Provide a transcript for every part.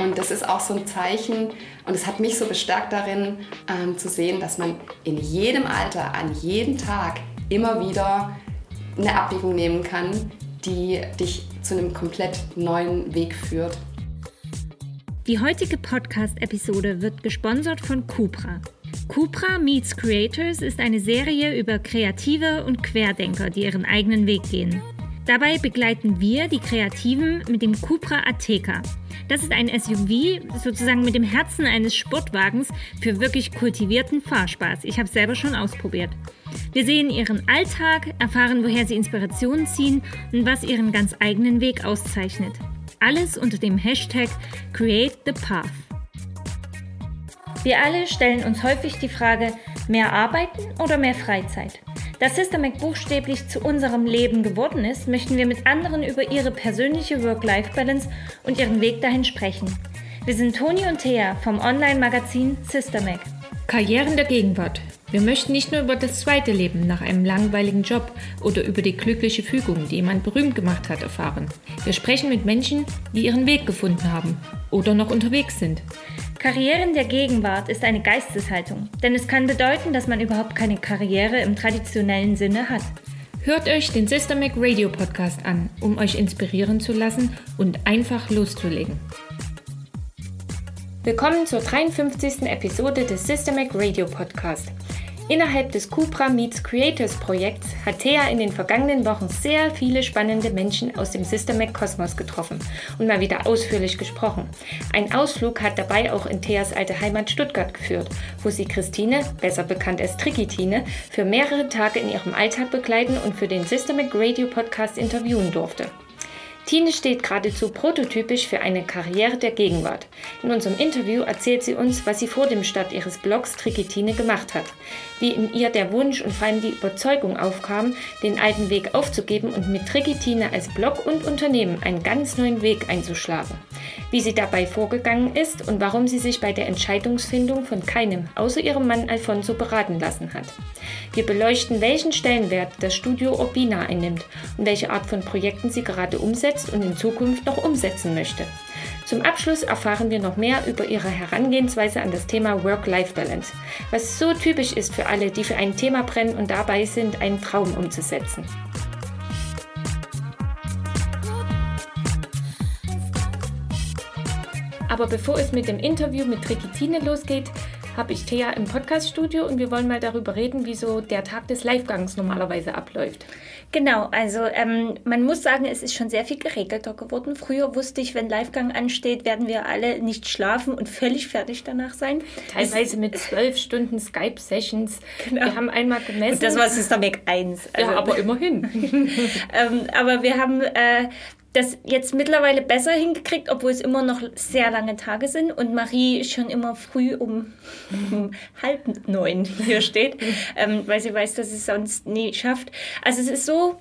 Und das ist auch so ein Zeichen und es hat mich so bestärkt darin ähm, zu sehen, dass man in jedem Alter, an jedem Tag immer wieder eine Abbiegung nehmen kann, die dich zu einem komplett neuen Weg führt. Die heutige Podcast-Episode wird gesponsert von Cupra. Cupra Meets Creators ist eine Serie über Kreative und Querdenker, die ihren eigenen Weg gehen. Dabei begleiten wir die Kreativen mit dem Cupra Ateca. Das ist ein SUV, sozusagen mit dem Herzen eines Sportwagens für wirklich kultivierten Fahrspaß. Ich habe es selber schon ausprobiert. Wir sehen ihren Alltag, erfahren, woher sie Inspirationen ziehen und was ihren ganz eigenen Weg auszeichnet. Alles unter dem Hashtag Create the Path. Wir alle stellen uns häufig die Frage, mehr arbeiten oder mehr Freizeit? Da Systemac buchstäblich zu unserem Leben geworden ist, möchten wir mit anderen über ihre persönliche Work-Life-Balance und ihren Weg dahin sprechen. Wir sind Toni und Thea vom Online-Magazin Systemac. Karrieren der Gegenwart. Wir möchten nicht nur über das zweite Leben nach einem langweiligen Job oder über die glückliche Fügung, die jemand berühmt gemacht hat, erfahren. Wir sprechen mit Menschen, die ihren Weg gefunden haben oder noch unterwegs sind. Karrieren der Gegenwart ist eine Geisteshaltung, denn es kann bedeuten, dass man überhaupt keine Karriere im traditionellen Sinne hat. Hört euch den Systemic Radio Podcast an, um euch inspirieren zu lassen und einfach loszulegen. Willkommen zur 53. Episode des Systemic Radio Podcast. Innerhalb des Cupra Meets Creators Projekts hat Thea in den vergangenen Wochen sehr viele spannende Menschen aus dem Systemac Kosmos getroffen und mal wieder ausführlich gesprochen. Ein Ausflug hat dabei auch in Theas alte Heimat Stuttgart geführt, wo sie Christine, besser bekannt als Trikitine, für mehrere Tage in ihrem Alltag begleiten und für den Systemac Radio Podcast interviewen durfte. Tine steht geradezu prototypisch für eine Karriere der Gegenwart. In unserem Interview erzählt sie uns, was sie vor dem Start ihres Blogs Trikitine gemacht hat, wie in ihr der Wunsch und vor allem die Überzeugung aufkam, den alten Weg aufzugeben und mit Trikitine als Blog und Unternehmen einen ganz neuen Weg einzuschlagen, wie sie dabei vorgegangen ist und warum sie sich bei der Entscheidungsfindung von keinem außer ihrem Mann Alfonso beraten lassen hat. Wir beleuchten, welchen Stellenwert das Studio Urbina einnimmt und welche Art von Projekten sie gerade umsetzt und in Zukunft noch umsetzen möchte. Zum Abschluss erfahren wir noch mehr über ihre Herangehensweise an das Thema Work-Life-Balance, was so typisch ist für alle, die für ein Thema brennen und dabei sind, einen Traum umzusetzen. Aber bevor es mit dem Interview mit Trikitine losgeht, habe ich Thea im Podcaststudio und wir wollen mal darüber reden, wie so der Tag des Livegangs normalerweise abläuft. Genau, also ähm, man muss sagen, es ist schon sehr viel geregelter geworden. Früher wusste ich, wenn Livegang ansteht, werden wir alle nicht schlafen und völlig fertig danach sein. Teilweise mit zwölf Stunden Skype-Sessions. Genau. Wir haben einmal gemessen. Und das war Systematic 1. Also, ja, aber immerhin. ähm, aber wir haben äh, das jetzt mittlerweile besser hingekriegt, obwohl es immer noch sehr lange Tage sind und Marie schon immer früh um, um halb neun hier steht, ähm, weil sie weiß, dass sie es sonst nie schafft. Also es ist so,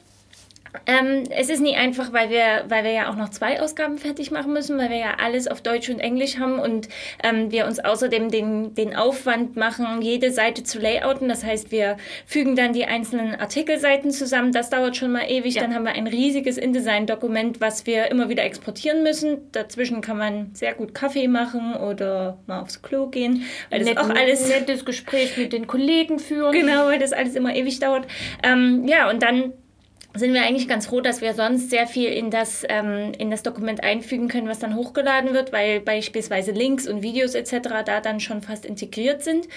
ähm, es ist nie einfach, weil wir, weil wir ja auch noch zwei Ausgaben fertig machen müssen, weil wir ja alles auf Deutsch und Englisch haben und ähm, wir uns außerdem den, den Aufwand machen, jede Seite zu layouten. Das heißt, wir fügen dann die einzelnen Artikelseiten zusammen. Das dauert schon mal ewig. Ja. Dann haben wir ein riesiges InDesign-Dokument, was wir immer wieder exportieren müssen. Dazwischen kann man sehr gut Kaffee machen oder mal aufs Klo gehen. Weil das Net, auch alles nettes Gespräch mit den Kollegen führen. Genau, weil das alles immer ewig dauert. Ähm, ja, und dann sind wir eigentlich ganz froh, dass wir sonst sehr viel in das, ähm, in das Dokument einfügen können, was dann hochgeladen wird, weil beispielsweise Links und Videos etc. da dann schon fast integriert sind.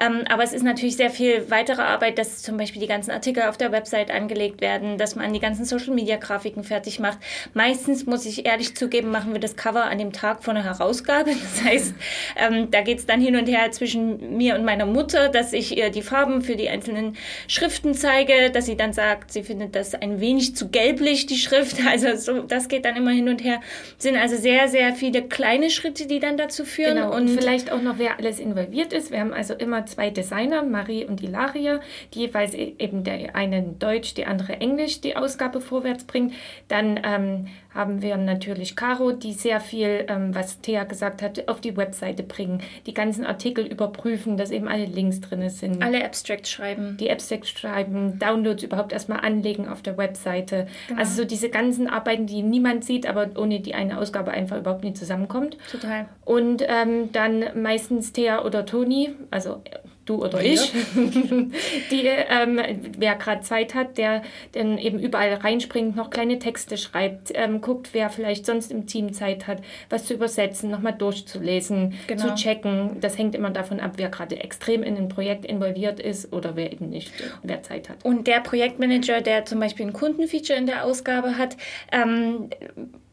Ähm, aber es ist natürlich sehr viel weitere Arbeit, dass zum Beispiel die ganzen Artikel auf der Website angelegt werden, dass man die ganzen Social-Media-Grafiken fertig macht. Meistens, muss ich ehrlich zugeben, machen wir das Cover an dem Tag vor einer Herausgabe. Das heißt, ähm, da geht es dann hin und her zwischen mir und meiner Mutter, dass ich ihr die Farben für die einzelnen Schriften zeige, dass sie dann sagt, sie findet das ein wenig zu gelblich, die Schrift. Also so, das geht dann immer hin und her. Sind also sehr, sehr viele kleine Schritte, die dann dazu führen. Genau. Und, und vielleicht auch noch, wer alles involviert ist. Wir haben also immer zwei Designer, Marie und Ilaria, die jeweils e-, eben der eine Deutsch, die andere Englisch die Ausgabe vorwärts bringt. Dann ähm, haben wir natürlich Caro, die sehr viel, ähm, was Thea gesagt hat, auf die Webseite bringen, die ganzen Artikel überprüfen, dass eben alle Links drin sind. Alle Abstracts schreiben. Die Abstracts schreiben, Downloads überhaupt erstmal anlegen auf der Webseite. Genau. Also so diese ganzen Arbeiten, die niemand sieht, aber ohne die eine Ausgabe einfach überhaupt nicht zusammenkommt. Total. Und ähm, dann meistens Thea oder Toni, also du oder ja. ich, die, ähm, wer gerade Zeit hat, der dann eben überall reinspringt, noch kleine Texte schreibt, ähm, guckt, wer vielleicht sonst im Team Zeit hat, was zu übersetzen, nochmal durchzulesen, genau. zu checken. Das hängt immer davon ab, wer gerade extrem in ein Projekt involviert ist oder wer eben nicht, wer Zeit hat. Und der Projektmanager, der zum Beispiel ein Kundenfeature in der Ausgabe hat, ähm,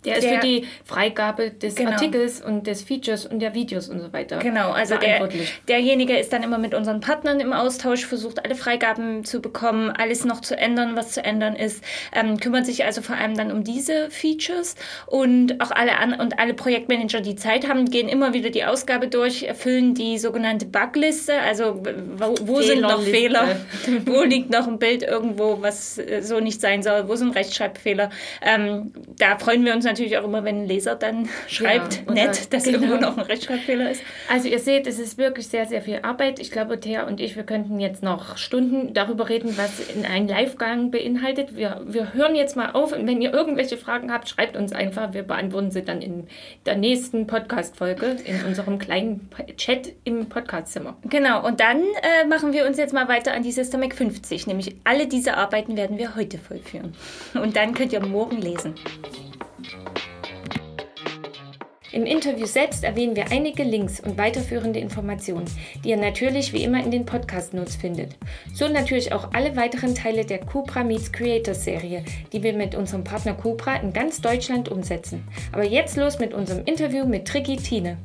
der ist der, für die Freigabe des genau. Artikels und des Features und der Videos und so weiter. Genau, also der, derjenige ist dann immer mit unseren Partnern im Austausch, versucht alle Freigaben zu bekommen, alles noch zu ändern, was zu ändern ist, ähm, kümmert sich also vor allem dann um diese Features und auch alle an und alle Projektmanager, die Zeit haben, gehen immer wieder die Ausgabe durch, erfüllen die sogenannte Bugliste, also wo, wo sind noch Fehler, wo liegt noch ein Bild irgendwo, was äh, so nicht sein soll, wo sind Rechtschreibfehler. Ähm, da freuen wir uns natürlich auch immer, wenn ein Leser dann schreibt, ja, nett, dass genau. irgendwo noch ein Rechtschreibfehler ist. Also ihr seht, es ist wirklich sehr, sehr viel Arbeit. Ich glaube, Thea und ich, wir könnten jetzt noch Stunden darüber reden, was in ein Livegang beinhaltet. Wir, wir hören jetzt mal auf und wenn ihr irgendwelche Fragen habt, schreibt uns einfach. Wir beantworten sie dann in der nächsten Podcast-Folge in unserem kleinen Chat im Podcastzimmer. Genau, und dann äh, machen wir uns jetzt mal weiter an die Systemic 50, nämlich alle diese Arbeiten werden wir heute vollführen. Und dann könnt ihr morgen lesen. Im Interview selbst erwähnen wir einige Links und weiterführende Informationen, die ihr natürlich wie immer in den Podcast-Notes findet. So natürlich auch alle weiteren Teile der Cupra Meets Creators Serie, die wir mit unserem Partner Cupra in ganz Deutschland umsetzen. Aber jetzt los mit unserem Interview mit Tricky Tine.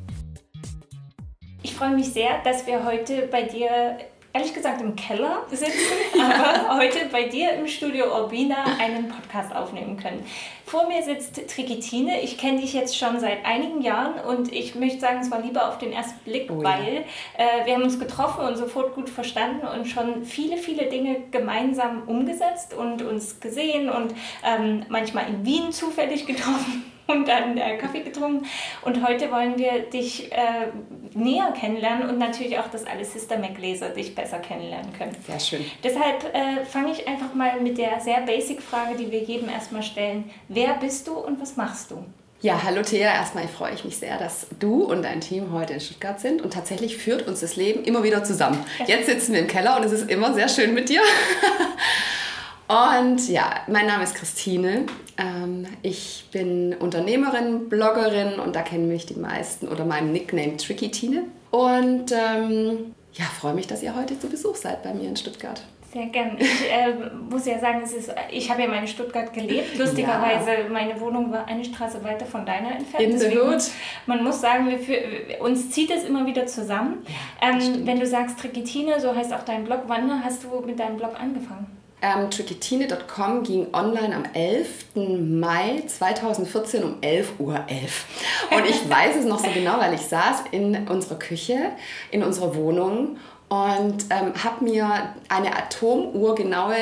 Ich freue mich sehr, dass wir heute bei dir ehrlich gesagt im Keller sitzen, aber heute bei dir im Studio Urbina einen Podcast aufnehmen können. Vor mir sitzt Trikitine. Ich kenne dich jetzt schon seit einigen Jahren und ich möchte sagen, es war lieber auf den ersten Blick, oh, weil äh, wir haben uns getroffen und sofort gut verstanden und schon viele, viele Dinge gemeinsam umgesetzt und uns gesehen und ähm, manchmal in Wien zufällig getroffen und dann äh, Kaffee getrunken. Und heute wollen wir dich äh, näher kennenlernen und natürlich auch, dass alle Sister Mac-Leser dich besser kennenlernen können. Sehr schön. Deshalb äh, fange ich einfach mal mit der sehr basic Frage, die wir jedem erstmal stellen. Wer bist du und was machst du? Ja, hallo Thea. Erstmal freue ich mich sehr, dass du und dein Team heute in Stuttgart sind. Und tatsächlich führt uns das Leben immer wieder zusammen. Jetzt sitzen wir im Keller und es ist immer sehr schön mit dir. Und ja, mein Name ist Christine. Ähm, ich bin Unternehmerin, Bloggerin und da kennen mich die meisten oder meinem Nickname Tricky Tine. Und ähm, ja, freue mich, dass ihr heute zu Besuch seid bei mir in Stuttgart. Sehr gern. Ich äh, muss ja sagen, es ist, ich habe ja mal in Stuttgart gelebt. Lustigerweise, ja. meine Wohnung war eine Straße weiter von deiner entfernt. In hood. Man muss sagen, wir für, uns zieht es immer wieder zusammen. Ja, ähm, wenn du sagst Trikitine, so heißt auch dein Blog, wann hast du mit deinem Blog angefangen? Ähm, Tricketine.com ging online am 11. Mai 2014 um 11.11 Uhr. 11. Und ich weiß es noch so genau, weil ich saß in unserer Küche, in unserer Wohnung und ähm, habe mir eine Atomuhr genaue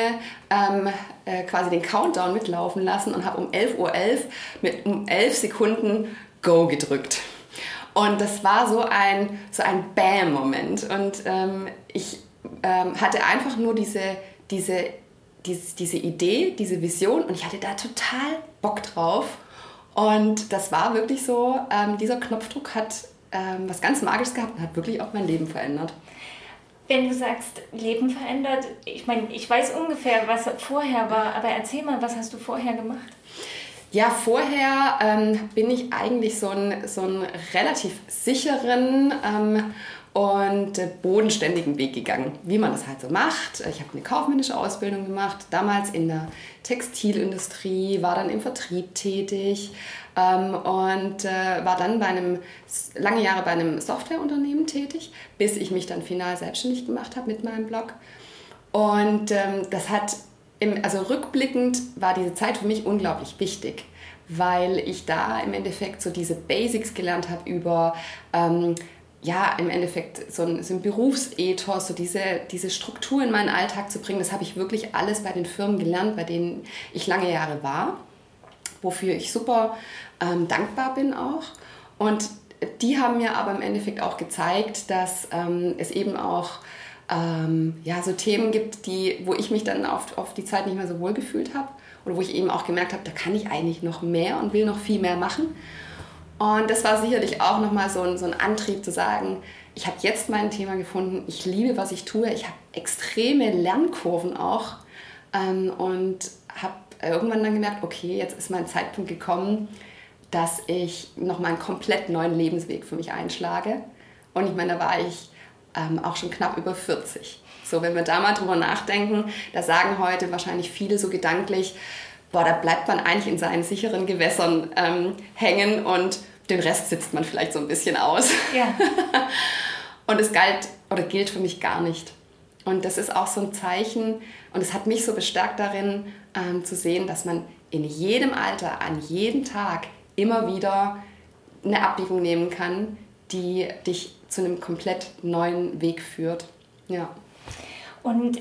ähm, äh, quasi den Countdown mitlaufen lassen und habe um 11.11 Uhr 11 mit um 11 Sekunden Go gedrückt. Und das war so ein, so ein Bam-Moment. Und ähm, ich ähm, hatte einfach nur diese, diese diese, diese Idee, diese Vision und ich hatte da total Bock drauf. Und das war wirklich so, ähm, dieser Knopfdruck hat ähm, was ganz Magisches gehabt und hat wirklich auch mein Leben verändert. Wenn du sagst, Leben verändert, ich meine, ich weiß ungefähr, was vorher war, aber erzähl mal, was hast du vorher gemacht? Ja, vorher ähm, bin ich eigentlich so einen so relativ sicheren ähm, und bodenständigen Weg gegangen, wie man das halt so macht. Ich habe eine kaufmännische Ausbildung gemacht, damals in der Textilindustrie, war dann im Vertrieb tätig ähm, und äh, war dann bei einem, lange Jahre bei einem Softwareunternehmen tätig, bis ich mich dann final selbstständig gemacht habe mit meinem Blog. Und ähm, das hat, im, also rückblickend war diese Zeit für mich unglaublich wichtig weil ich da im Endeffekt so diese Basics gelernt habe über ähm, ja, im Endeffekt so ein, so ein Berufsethos, so diese, diese Struktur in meinen Alltag zu bringen, das habe ich wirklich alles bei den Firmen gelernt, bei denen ich lange Jahre war. wofür ich super ähm, dankbar bin auch. Und die haben mir aber im Endeffekt auch gezeigt, dass ähm, es eben auch ähm, ja, so Themen gibt, die, wo ich mich dann auf, auf die Zeit nicht mehr so wohl gefühlt habe oder wo ich eben auch gemerkt habe, da kann ich eigentlich noch mehr und will noch viel mehr machen. Und das war sicherlich auch nochmal so ein, so ein Antrieb zu sagen, ich habe jetzt mein Thema gefunden, ich liebe, was ich tue, ich habe extreme Lernkurven auch ähm, und habe irgendwann dann gemerkt, okay, jetzt ist mein Zeitpunkt gekommen, dass ich nochmal einen komplett neuen Lebensweg für mich einschlage. Und ich meine, da war ich ähm, auch schon knapp über 40. So, wenn wir da mal drüber nachdenken, da sagen heute wahrscheinlich viele so gedanklich, boah, da bleibt man eigentlich in seinen sicheren Gewässern ähm, hängen und den Rest sitzt man vielleicht so ein bisschen aus. Ja. und es galt oder gilt für mich gar nicht. Und das ist auch so ein Zeichen und es hat mich so bestärkt darin ähm, zu sehen, dass man in jedem Alter, an jedem Tag immer wieder eine Abbiegung nehmen kann, die dich zu einem komplett neuen Weg führt. Ja. Und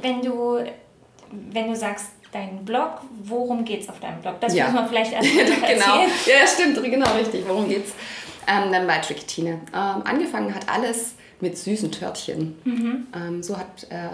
wenn du, wenn du sagst, dein Blog, worum geht es auf deinem Blog? Das ja. muss man vielleicht erstmal genau. erzählen. Ja, stimmt, genau richtig. Worum geht's? Ähm, dann bei Tricky Ähm, angefangen hat alles mit süßen Törtchen. Mhm. Ähm, so hat äh,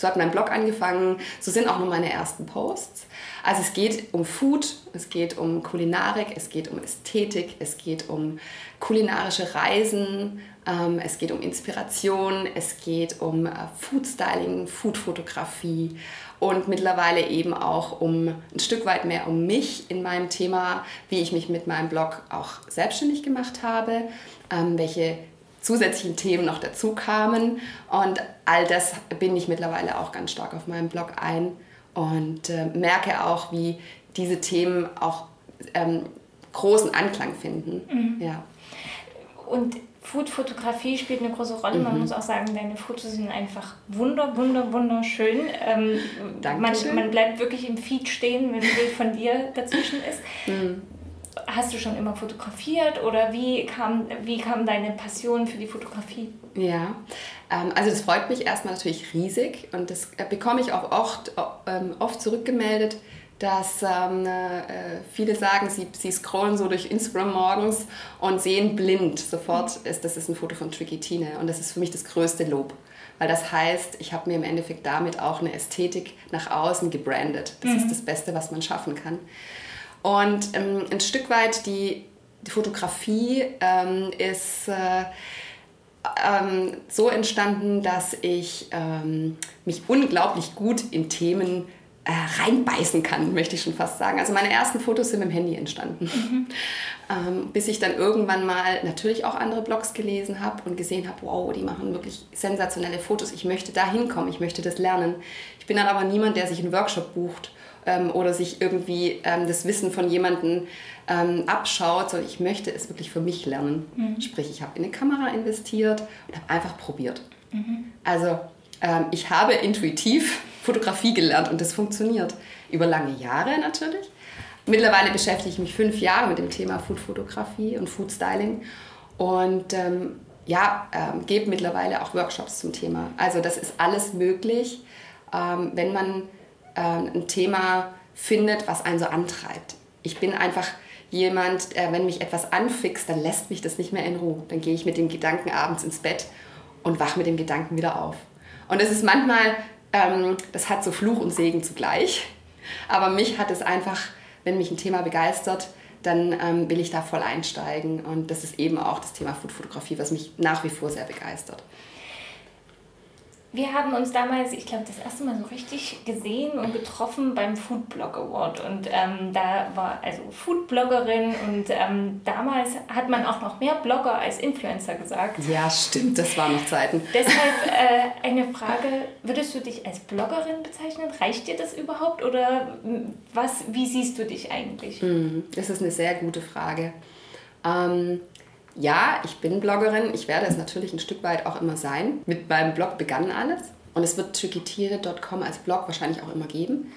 so hat mein Blog angefangen, so sind auch nur meine ersten Posts. Also es geht um Food, es geht um Kulinarik, es geht um Ästhetik, es geht um kulinarische Reisen, ähm, es geht um Inspiration, es geht um äh, Food Styling, Food-Fotografie und mittlerweile eben auch um ein Stück weit mehr um mich in meinem Thema, wie ich mich mit meinem Blog auch selbstständig gemacht habe, ähm, welche zusätzlichen Themen noch dazu kamen. Und all das binde ich mittlerweile auch ganz stark auf meinem Blog ein und äh, merke auch, wie diese Themen auch ähm, großen Anklang finden. Mhm. Ja. Und Food-Fotografie spielt eine große Rolle. Mhm. Man muss auch sagen, deine Fotos sind einfach wunder, wunder, wunderschön. Ähm, man, man bleibt wirklich im Feed stehen, wenn ein Bild von dir dazwischen ist. Mhm hast du schon immer fotografiert oder wie kam, wie kam deine Passion für die Fotografie? Ja, ähm, also das freut mich erstmal natürlich riesig und das äh, bekomme ich auch oft, ähm, oft zurückgemeldet, dass ähm, äh, viele sagen, sie, sie scrollen so durch Instagram morgens und sehen blind sofort, ist, das ist ein Foto von Tricky Tine und das ist für mich das größte Lob. Weil das heißt, ich habe mir im Endeffekt damit auch eine Ästhetik nach außen gebrandet. Das mhm. ist das Beste, was man schaffen kann. Und ähm, ein Stück weit die, die Fotografie ähm, ist äh, ähm, so entstanden, dass ich ähm, mich unglaublich gut in Themen äh, reinbeißen kann, möchte ich schon fast sagen. Also meine ersten Fotos sind mit dem Handy entstanden. Mhm. Ähm, bis ich dann irgendwann mal natürlich auch andere Blogs gelesen habe und gesehen habe, wow, die machen wirklich sensationelle Fotos. Ich möchte da hinkommen, ich möchte das lernen. Ich bin dann aber niemand, der sich einen Workshop bucht ähm, oder sich irgendwie ähm, das Wissen von jemandem ähm, abschaut, sondern ich möchte es wirklich für mich lernen. Mhm. Sprich, ich habe in eine Kamera investiert und habe einfach probiert. Mhm. Also ähm, ich habe intuitiv Fotografie gelernt und das funktioniert. Über lange Jahre natürlich. Mittlerweile beschäftige ich mich fünf Jahre mit dem Thema Foodfotografie und Foodstyling und ähm, ja, ähm, gebe mittlerweile auch Workshops zum Thema. Also das ist alles möglich, ähm, wenn man äh, ein Thema findet, was einen so antreibt. Ich bin einfach jemand, äh, wenn mich etwas anfixt, dann lässt mich das nicht mehr in Ruhe. Dann gehe ich mit dem Gedanken abends ins Bett und wach mit dem Gedanken wieder auf. Und es ist manchmal, ähm, das hat so Fluch und Segen zugleich. Aber mich hat es einfach, wenn mich ein Thema begeistert, dann ähm, will ich da voll einsteigen. Und das ist eben auch das Thema Foodfotografie, was mich nach wie vor sehr begeistert. Wir haben uns damals, ich glaube, das erste Mal so richtig gesehen und getroffen beim Foodblog Award. Und ähm, da war also Foodbloggerin und ähm, damals hat man auch noch mehr Blogger als Influencer gesagt. Ja, stimmt, das waren noch Zeiten. Deshalb äh, eine Frage, würdest du dich als Bloggerin bezeichnen? Reicht dir das überhaupt oder was, wie siehst du dich eigentlich? Hm, das ist eine sehr gute Frage. Ähm, ja, ich bin Bloggerin. Ich werde es natürlich ein Stück weit auch immer sein. Mit meinem Blog begann alles. Und es wird trickytiere.com als Blog wahrscheinlich auch immer geben.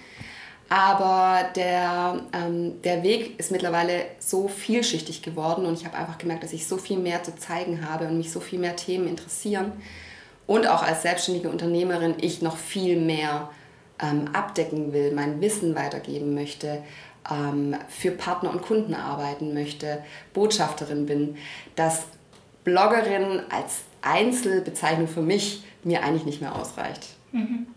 Aber der, ähm, der Weg ist mittlerweile so vielschichtig geworden und ich habe einfach gemerkt, dass ich so viel mehr zu zeigen habe und mich so viel mehr Themen interessieren. Und auch als selbstständige Unternehmerin ich noch viel mehr ähm, abdecken will, mein Wissen weitergeben möchte, für Partner und Kunden arbeiten möchte, Botschafterin bin, dass Bloggerin als Einzelbezeichnung für mich mir eigentlich nicht mehr ausreicht. Mhm.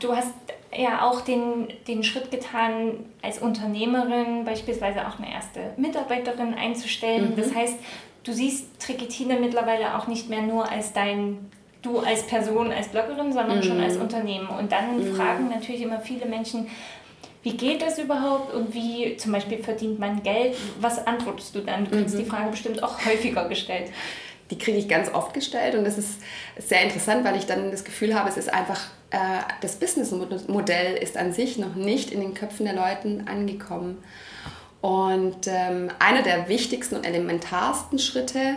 Du hast ja auch den, den Schritt getan, als Unternehmerin beispielsweise auch eine erste Mitarbeiterin einzustellen. Mhm. Das heißt, du siehst Triketine mittlerweile auch nicht mehr nur als dein du als Person, als Bloggerin, sondern mhm. schon als Unternehmen. Und dann mhm. fragen natürlich immer viele Menschen, wie geht das überhaupt und wie zum Beispiel verdient man Geld? Was antwortest du dann? Du kriegst mhm. die Frage bestimmt auch häufiger gestellt. Die kriege ich ganz oft gestellt und das ist sehr interessant, weil ich dann das Gefühl habe, es ist einfach, äh, das Businessmodell ist an sich noch nicht in den Köpfen der Leute angekommen. Und ähm, einer der wichtigsten und elementarsten Schritte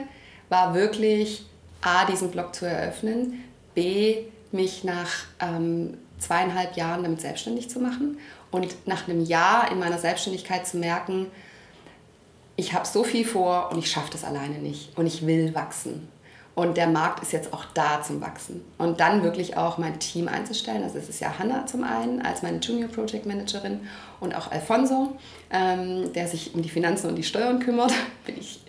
war wirklich, A, diesen Blog zu eröffnen, B, mich nach ähm, zweieinhalb Jahren damit selbstständig zu machen und nach einem Jahr in meiner Selbstständigkeit zu merken, ich habe so viel vor und ich schaffe das alleine nicht und ich will wachsen. Und der Markt ist jetzt auch da zum Wachsen. Und dann wirklich auch mein Team einzustellen. Also es ist ja Hannah zum einen als meine Junior Project Managerin und auch Alfonso, ähm, der sich um die Finanzen und die Steuern kümmert. Bin ich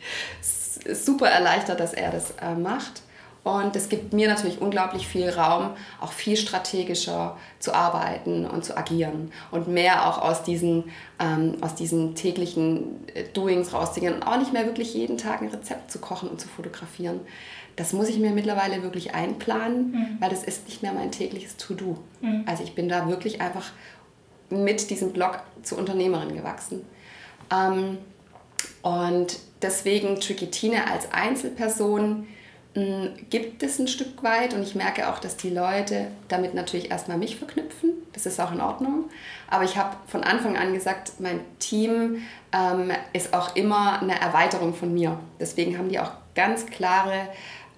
super erleichtert, dass er das äh, macht. Und es gibt mir natürlich unglaublich viel Raum, auch viel strategischer zu arbeiten und zu agieren und mehr auch aus diesen, ähm, aus diesen täglichen äh, Doings rauszugehen und auch nicht mehr wirklich jeden Tag ein Rezept zu kochen und zu fotografieren. Das muss ich mir mittlerweile wirklich einplanen, mhm. weil das ist nicht mehr mein tägliches To-Do. Mhm. Also ich bin da wirklich einfach mit diesem Blog zur Unternehmerin gewachsen. Ähm, und deswegen Tricky als Einzelperson gibt es ein Stück weit und ich merke auch, dass die Leute damit natürlich erstmal mich verknüpfen. Das ist auch in Ordnung. Aber ich habe von Anfang an gesagt, mein Team ähm, ist auch immer eine Erweiterung von mir. Deswegen haben die auch ganz klare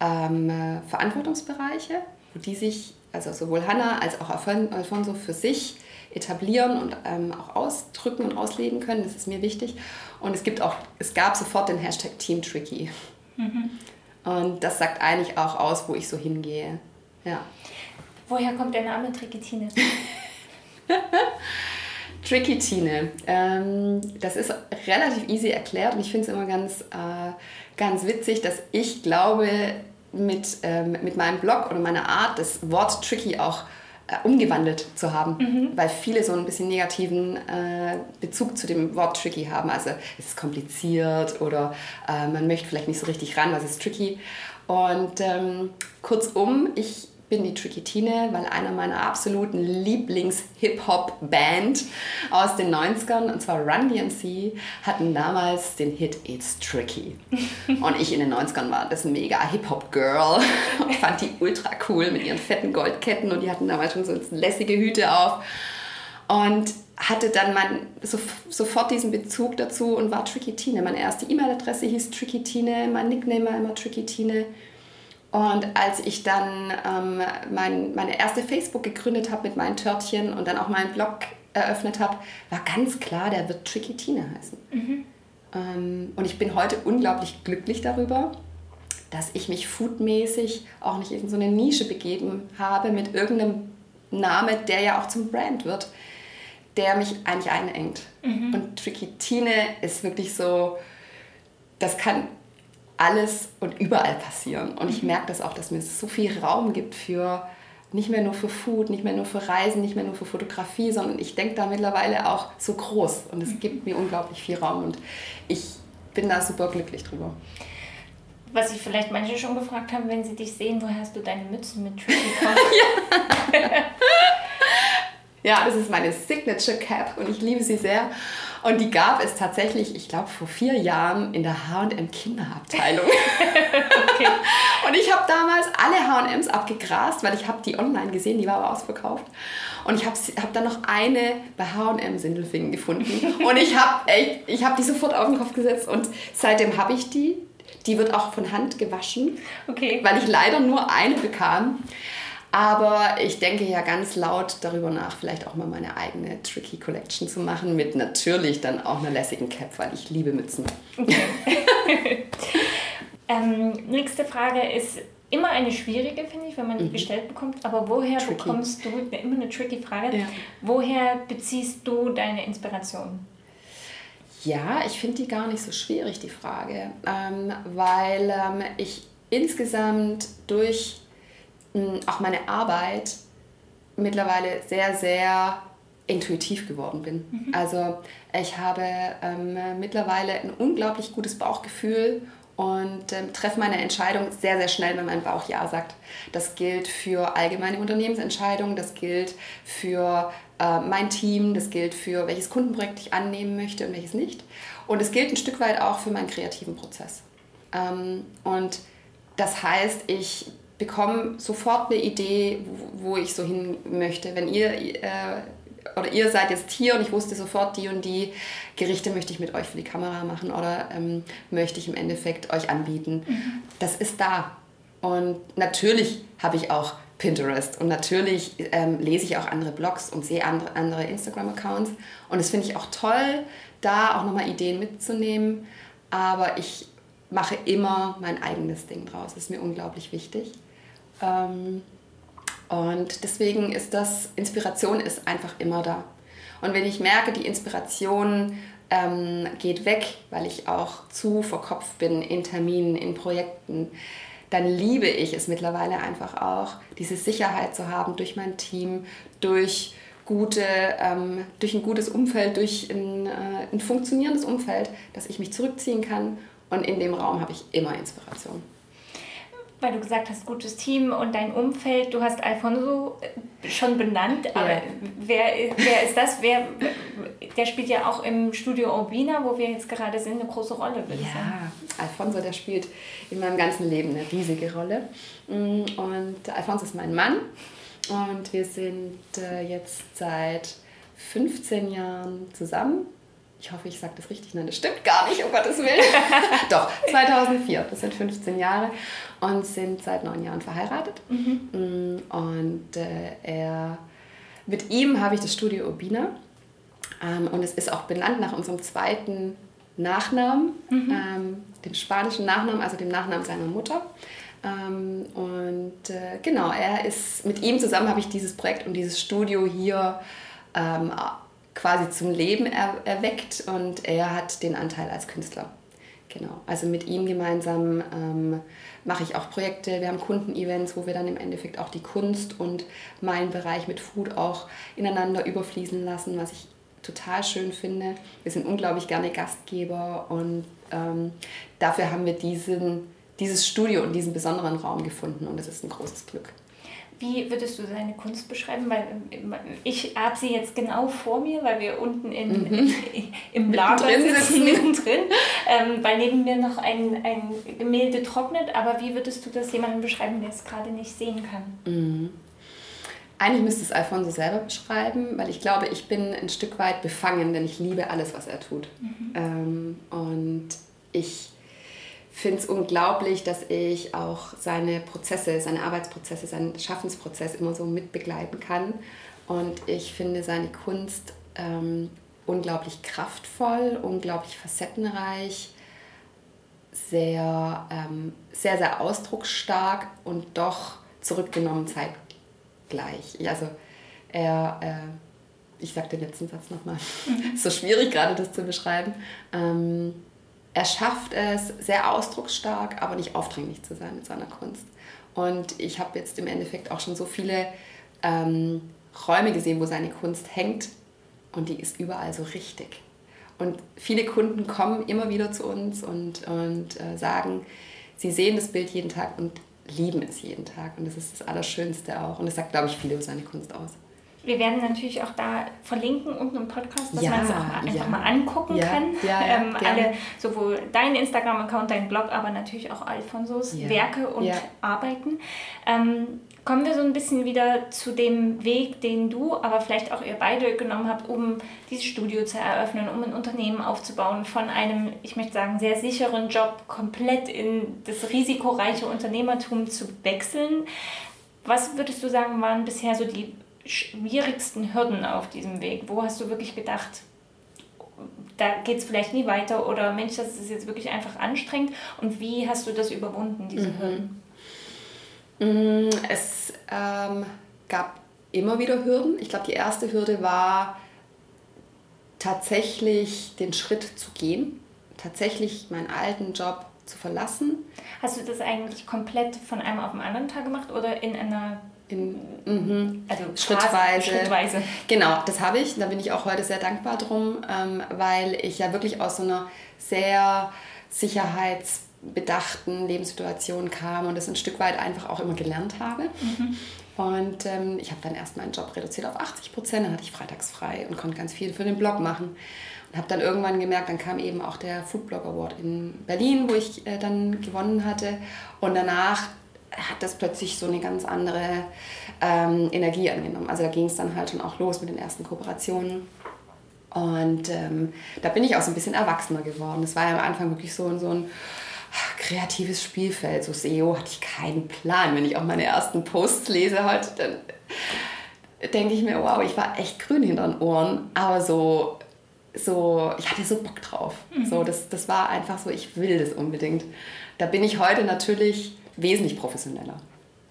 ähm, Verantwortungsbereiche, wo die sich, also sowohl Hannah als auch Alfonso für sich etablieren und ähm, auch ausdrücken und ausleben können. Das ist mir wichtig. Und es gibt auch, es gab sofort den Hashtag Team Tricky. Mhm. Und das sagt eigentlich auch aus, wo ich so hingehe. Ja. Woher kommt der Name Trikitine? Trikitine. Ähm, das ist relativ easy erklärt und ich finde es immer ganz, äh, ganz witzig, dass ich glaube, mit, ähm, mit meinem Blog oder meiner Art das Wort tricky auch umgewandelt zu haben, mhm. weil viele so ein bisschen negativen äh, Bezug zu dem Wort tricky haben. Also es ist kompliziert oder äh, man möchte vielleicht nicht so richtig ran, was ist tricky. Und ähm, kurzum, ich bin die Tricky Tine, weil einer meiner absoluten Lieblings-Hip-Hop-Band aus den 90ern, und zwar Run DMC, hatten damals den Hit It's Tricky. Und ich in den 90ern war das mega Hip-Hop-Girl. Ich fand die ultra cool mit ihren fetten Goldketten und die hatten damals schon so lässige Hüte auf. Und hatte dann mein, so, sofort diesen Bezug dazu und war Tricky Tine. Meine erste E-Mail-Adresse hieß Tricky Tine, mein Nickname war immer Tricky Tine. Und als ich dann ähm, mein, meine erste Facebook gegründet habe mit meinen Törtchen und dann auch meinen Blog eröffnet habe, war ganz klar, der wird Tricky Tina heißen. Mhm. Ähm, und ich bin heute unglaublich glücklich darüber, dass ich mich foodmäßig auch nicht in so eine Nische begeben habe mit irgendeinem Namen, der ja auch zum Brand wird, der mich eigentlich einengt. Mhm. Und Tricky Tine ist wirklich so, das kann alles und überall passieren. Und ich mhm. merke das auch, dass mir so viel Raum gibt für nicht mehr nur für Food, nicht mehr nur für Reisen, nicht mehr nur für Fotografie, sondern ich denke da mittlerweile auch so groß und es mhm. gibt mir unglaublich viel Raum und ich bin da super glücklich drüber. Was sich vielleicht manche schon gefragt haben, wenn sie dich sehen, woher hast du deine Mützen mit Tricky ja. ja, das ist meine Signature Cap und ich liebe sie sehr. Und die gab es tatsächlich, ich glaube, vor vier Jahren in der HM Kinderabteilung. okay. Und ich habe damals alle HMs abgegrast, weil ich habe die online gesehen, die war aber ausverkauft. Und ich habe hab dann noch eine bei H&M Sindelfingen gefunden. Und ich habe hab die sofort auf den Kopf gesetzt und seitdem habe ich die. Die wird auch von Hand gewaschen, okay. weil ich leider nur eine bekam. Aber ich denke ja ganz laut darüber nach, vielleicht auch mal meine eigene Tricky Collection zu machen, mit natürlich dann auch einer lässigen Cap, weil ich liebe Mützen. Okay. ähm, nächste Frage ist immer eine schwierige, finde ich, wenn man die mhm. gestellt bekommt. Aber woher tricky. bekommst du, immer eine tricky Frage, ja. woher beziehst du deine Inspiration? Ja, ich finde die gar nicht so schwierig, die Frage, ähm, weil ähm, ich insgesamt durch auch meine Arbeit mittlerweile sehr, sehr intuitiv geworden bin. Mhm. Also ich habe ähm, mittlerweile ein unglaublich gutes Bauchgefühl und ähm, treffe meine Entscheidung sehr, sehr schnell, wenn mein Bauch Ja sagt. Das gilt für allgemeine Unternehmensentscheidungen, das gilt für äh, mein Team, das gilt für welches Kundenprojekt ich annehmen möchte und welches nicht. Und es gilt ein Stück weit auch für meinen kreativen Prozess. Ähm, und das heißt, ich bekomme sofort eine Idee, wo, wo ich so hin möchte. Wenn ihr äh, oder ihr seid jetzt hier und ich wusste sofort, die und die Gerichte möchte ich mit euch für die Kamera machen oder ähm, möchte ich im Endeffekt euch anbieten. Mhm. Das ist da. Und natürlich habe ich auch Pinterest und natürlich ähm, lese ich auch andere Blogs und sehe andere, andere Instagram-Accounts. Und das finde ich auch toll, da auch nochmal Ideen mitzunehmen. Aber ich mache immer mein eigenes Ding draus. Das ist mir unglaublich wichtig. Ähm, und deswegen ist das, Inspiration ist einfach immer da. Und wenn ich merke, die Inspiration ähm, geht weg, weil ich auch zu verkopft bin in Terminen, in Projekten, dann liebe ich es mittlerweile einfach auch, diese Sicherheit zu haben durch mein Team, durch gute, ähm, durch ein gutes Umfeld, durch ein, äh, ein funktionierendes Umfeld, dass ich mich zurückziehen kann. Und in dem Raum habe ich immer Inspiration weil du gesagt hast, gutes Team und dein Umfeld. Du hast Alfonso schon benannt, aber ja. wer, wer ist das? Wer, der spielt ja auch im Studio Urbina, wo wir jetzt gerade sind, eine große Rolle, würde ja. Alfonso, der spielt in meinem ganzen Leben eine riesige Rolle. Mm, und Alfonso ist mein Mann und wir sind äh, jetzt seit 15 Jahren zusammen ich hoffe, ich sage das richtig, nein, das stimmt gar nicht, um Gottes Willen. Doch, 2004, das sind 15 Jahre und sind seit neun Jahren verheiratet. Mhm. Und äh, er, mit ihm habe ich das Studio Urbina ähm, und es ist auch benannt nach unserem zweiten Nachnamen, mhm. ähm, dem spanischen Nachnamen, also dem Nachnamen seiner Mutter. Ähm, und äh, genau, er ist, mit ihm zusammen habe ich dieses Projekt und dieses Studio hier ähm, quasi zum Leben er, erweckt und er hat den Anteil als Künstler. Genau, also mit ihm gemeinsam ähm, mache ich auch Projekte. Wir haben Kundenevents, wo wir dann im Endeffekt auch die Kunst und meinen Bereich mit Food auch ineinander überfließen lassen, was ich total schön finde. Wir sind unglaublich gerne Gastgeber und ähm, dafür haben wir diesen, dieses Studio und diesen besonderen Raum gefunden und das ist ein großes Glück. Wie würdest du seine Kunst beschreiben? Weil ähm, ich habe sie jetzt genau vor mir, weil wir unten in, mhm. im Lager sitzen, mittendrin, ähm, weil neben mir noch ein, ein Gemälde trocknet. Aber wie würdest du das jemandem beschreiben, der es gerade nicht sehen kann? Mhm. Eigentlich müsste es Alfonso selber beschreiben, weil ich glaube, ich bin ein Stück weit befangen, denn ich liebe alles, was er tut. Mhm. Ähm, und ich finde es unglaublich, dass ich auch seine Prozesse, seine Arbeitsprozesse, seinen Schaffensprozess immer so mitbegleiten kann. Und ich finde seine Kunst ähm, unglaublich kraftvoll, unglaublich facettenreich, sehr, ähm, sehr, sehr ausdrucksstark und doch zurückgenommen zeitgleich. Also er, äh, ich sage den letzten Satz nochmal, mhm. so schwierig gerade das zu beschreiben. Ähm, er schafft es, sehr ausdrucksstark, aber nicht aufdringlich zu sein mit seiner Kunst. Und ich habe jetzt im Endeffekt auch schon so viele ähm, Räume gesehen, wo seine Kunst hängt und die ist überall so richtig. Und viele Kunden kommen immer wieder zu uns und, und äh, sagen, sie sehen das Bild jeden Tag und lieben es jeden Tag. Und das ist das Allerschönste auch. Und das sagt, glaube ich, viel über seine Kunst aus. Wir werden natürlich auch da verlinken unten im Podcast, dass ja, man es auch mal, einfach ja. mal angucken ja, kann. Ähm, alle, sowohl deinen Instagram-Account, deinen Blog, aber natürlich auch Alfonsos Werke und Arbeiten. Ähm, kommen wir so ein bisschen wieder zu dem Weg, den du, aber vielleicht auch ihr beide genommen habt, um dieses Studio zu eröffnen, um ein Unternehmen aufzubauen, von einem, ich möchte sagen, sehr sicheren Job komplett in das risikoreiche Unternehmertum zu wechseln. Was würdest du sagen, waren bisher so die schwierigsten Hürden auf diesem Weg? Wo hast du wirklich gedacht, da geht es vielleicht nie weiter oder Mensch, das ist jetzt wirklich einfach anstrengend und wie hast du das überwunden, diese mhm. Hürden? Mm, es ähm, gab immer wieder Hürden. Ich glaube, die erste Hürde war tatsächlich den Schritt zu gehen, tatsächlich meinen alten Job zu verlassen. Hast du das eigentlich komplett von einem auf den anderen Tag gemacht oder in einer in, mhm. also schrittweise. schrittweise. Genau, das habe ich. Da bin ich auch heute sehr dankbar drum, ähm, weil ich ja wirklich aus so einer sehr sicherheitsbedachten Lebenssituation kam und das ein Stück weit einfach auch immer gelernt habe. Mhm. Und ähm, ich habe dann erst meinen Job reduziert auf 80 Prozent, dann hatte ich freitags frei und konnte ganz viel für den Blog machen. Und habe dann irgendwann gemerkt, dann kam eben auch der Foodblog Award in Berlin, wo ich äh, dann gewonnen hatte. Und danach hat das plötzlich so eine ganz andere ähm, Energie angenommen. Also da ging es dann halt schon auch los mit den ersten Kooperationen. Und ähm, da bin ich auch so ein bisschen erwachsener geworden. Das war ja am Anfang wirklich so, so ein kreatives Spielfeld. So SEO hatte ich keinen Plan. Wenn ich auch meine ersten Posts lese heute, dann denke ich mir, wow, ich war echt grün hinter den Ohren. Aber so, so ich hatte so Bock drauf. Mhm. So, das, das war einfach so, ich will das unbedingt. Da bin ich heute natürlich wesentlich professioneller.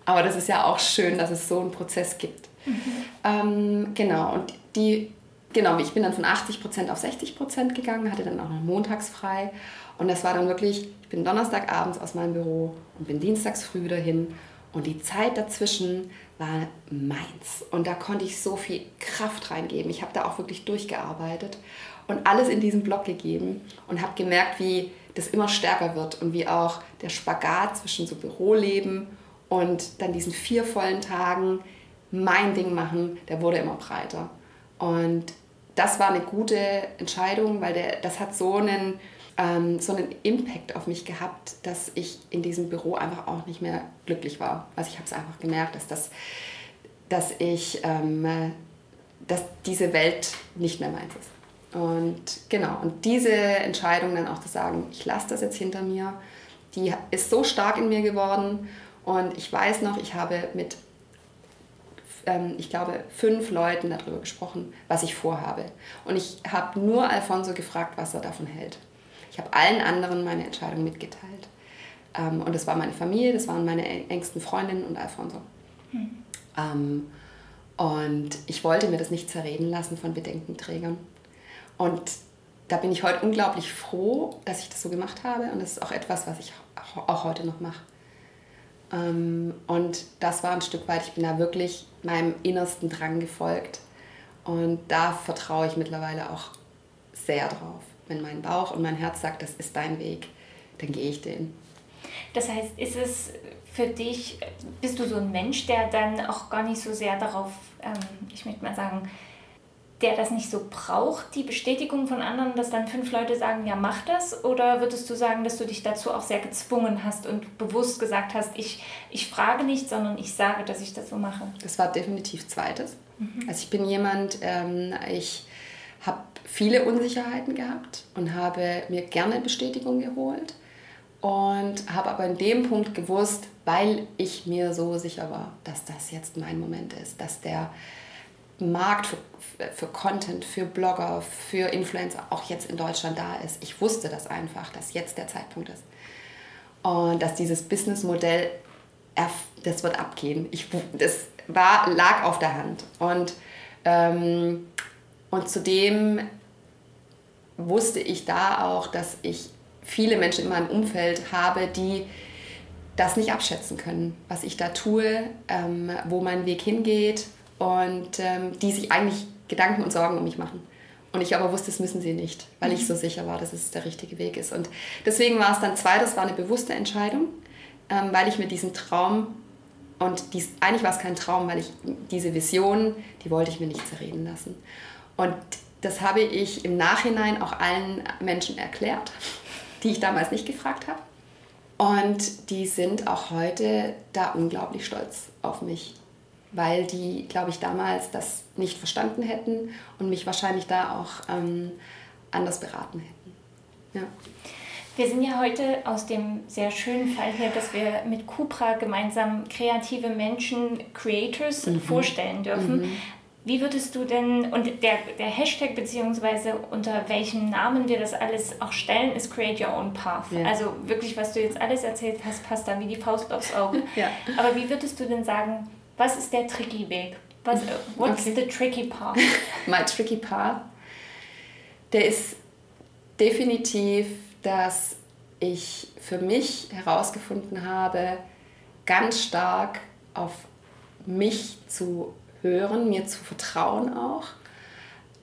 Aber das ist ja auch schön, dass es so einen Prozess gibt. Mhm. Ähm, genau, und die, genau, ich bin dann von 80% auf 60% gegangen, hatte dann auch noch montags frei. Und das war dann wirklich, ich bin Donnerstagabends aus meinem Büro und bin dienstags früh wieder hin. Und die Zeit dazwischen war meins. Und da konnte ich so viel Kraft reingeben. Ich habe da auch wirklich durchgearbeitet und alles in diesen Blog gegeben und habe gemerkt, wie das immer stärker wird und wie auch der Spagat zwischen so Büroleben und dann diesen vier vollen Tagen mein Ding machen, der wurde immer breiter. Und das war eine gute Entscheidung, weil der, das hat so einen, ähm, so einen Impact auf mich gehabt, dass ich in diesem Büro einfach auch nicht mehr glücklich war. Also ich habe es einfach gemerkt, dass, das, dass ich, ähm, dass diese Welt nicht mehr meins ist. Und genau, und diese Entscheidung dann auch zu sagen, ich lasse das jetzt hinter mir, die ist so stark in mir geworden. Und ich weiß noch, ich habe mit, ähm, ich glaube, fünf Leuten darüber gesprochen, was ich vorhabe. Und ich habe nur Alfonso gefragt, was er davon hält. Ich habe allen anderen meine Entscheidung mitgeteilt. Ähm, und das war meine Familie, das waren meine engsten Freundinnen und Alfonso. Hm. Ähm, und ich wollte mir das nicht zerreden lassen von Bedenkenträgern. Und da bin ich heute unglaublich froh, dass ich das so gemacht habe. Und das ist auch etwas, was ich auch heute noch mache. Ähm, und das war ein Stück weit, ich bin da wirklich meinem innersten Drang gefolgt. Und da vertraue ich mittlerweile auch sehr drauf. Wenn mein Bauch und mein Herz sagt, das ist dein Weg, dann gehe ich den. Das heißt, ist es für dich, bist du so ein Mensch, der dann auch gar nicht so sehr darauf, ähm, ich möchte mal sagen, der das nicht so braucht, die Bestätigung von anderen, dass dann fünf Leute sagen, ja, mach das? Oder würdest du sagen, dass du dich dazu auch sehr gezwungen hast und bewusst gesagt hast, ich, ich frage nicht, sondern ich sage, dass ich das so mache? Das war definitiv zweites. Mhm. Also ich bin jemand, ähm, ich habe viele Unsicherheiten gehabt und habe mir gerne Bestätigung geholt und habe aber in dem Punkt gewusst, weil ich mir so sicher war, dass das jetzt mein Moment ist, dass der Markt für, für Content, für Blogger, für Influencer auch jetzt in Deutschland da ist. Ich wusste das einfach, dass jetzt der Zeitpunkt ist. Und dass dieses Businessmodell, das wird abgehen. Ich, das war, lag auf der Hand. Und, ähm, und zudem wusste ich da auch, dass ich viele Menschen in meinem Umfeld habe, die das nicht abschätzen können, was ich da tue, ähm, wo mein Weg hingeht, und ähm, die sich eigentlich Gedanken und Sorgen um mich machen. Und ich aber wusste, das müssen sie nicht, weil ich mhm. so sicher war, dass es der richtige Weg ist. Und deswegen war es dann zweites, war eine bewusste Entscheidung, ähm, weil ich mir diesen Traum und dies, eigentlich war es kein Traum, weil ich diese Vision, die wollte ich mir nicht zerreden lassen. Und das habe ich im Nachhinein auch allen Menschen erklärt, die ich damals nicht gefragt habe. Und die sind auch heute da unglaublich stolz auf mich weil die, glaube ich, damals das nicht verstanden hätten und mich wahrscheinlich da auch ähm, anders beraten hätten. Ja. Wir sind ja heute aus dem sehr schönen Fall hier, dass wir mit Cupra gemeinsam kreative Menschen, Creators mhm. vorstellen dürfen. Mhm. Wie würdest du denn, und der, der Hashtag beziehungsweise unter welchem Namen wir das alles auch stellen, ist Create Your Own Path. Ja. Also wirklich, was du jetzt alles erzählt hast, passt da wie die Faust aufs Auge. Ja. Aber wie würdest du denn sagen, was ist der tricky Weg? Was, what's okay. the tricky path? My tricky path. Der ist definitiv, dass ich für mich herausgefunden habe, ganz stark auf mich zu hören, mir zu vertrauen auch,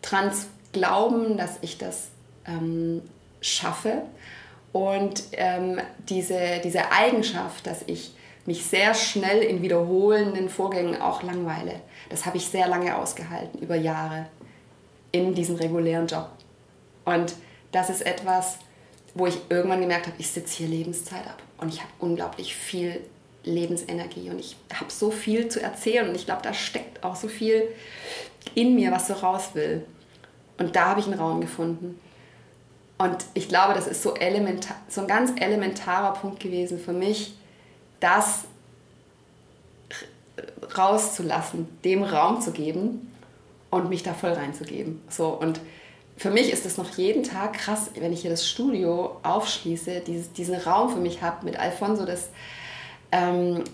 dran zu glauben, dass ich das ähm, schaffe und ähm, diese, diese Eigenschaft, dass ich mich sehr schnell in wiederholenden Vorgängen auch langweile, das habe ich sehr lange ausgehalten, über Jahre, in diesem regulären Job. Und das ist etwas, wo ich irgendwann gemerkt habe, ich sitze hier Lebenszeit ab und ich habe unglaublich viel Lebensenergie und ich habe so viel zu erzählen und ich glaube, da steckt auch so viel in mir, was so raus will. Und da habe ich einen Raum gefunden. Und ich glaube, das ist so, elementar, so ein ganz elementarer Punkt gewesen für mich, das rauszulassen, dem Raum zu geben und mich da voll reinzugeben. So, und für mich ist es noch jeden Tag krass, wenn ich hier das Studio aufschließe, dieses, diesen Raum für mich habe, mit Alfonso das, ähm,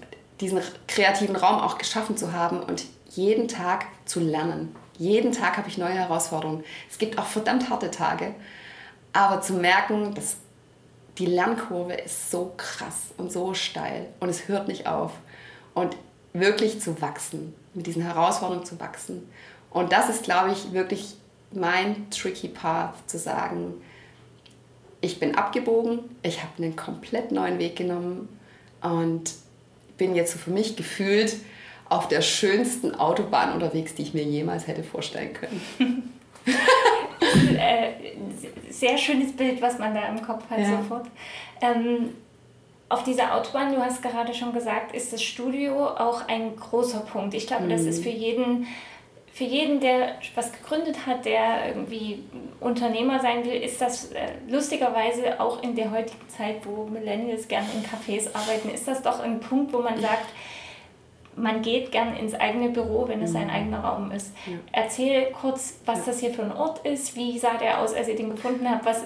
diesen kreativen Raum auch geschaffen zu haben und jeden Tag zu lernen. Jeden Tag habe ich neue Herausforderungen. Es gibt auch verdammt harte Tage, aber zu merken, dass die Lernkurve ist so krass und so steil und es hört nicht auf. Und wirklich zu wachsen, mit diesen Herausforderungen zu wachsen. Und das ist, glaube ich, wirklich mein tricky path, zu sagen, ich bin abgebogen, ich habe einen komplett neuen Weg genommen und bin jetzt so für mich gefühlt auf der schönsten Autobahn unterwegs, die ich mir jemals hätte vorstellen können. äh, sehr schönes Bild, was man da im Kopf hat ja. sofort. Ähm, auf dieser Autobahn, du hast gerade schon gesagt, ist das Studio auch ein großer Punkt. Ich glaube, mhm. das ist für jeden, für jeden, der was gegründet hat, der irgendwie Unternehmer sein will, ist das äh, lustigerweise auch in der heutigen Zeit, wo Millennials gerne in Cafés arbeiten, ist das doch ein Punkt, wo man sagt, man geht gern ins eigene Büro, wenn es mhm. ein eigener Raum ist. Ja. Erzähl kurz, was das hier für ein Ort ist. Wie sah der aus, als ihr den gefunden habt? Was,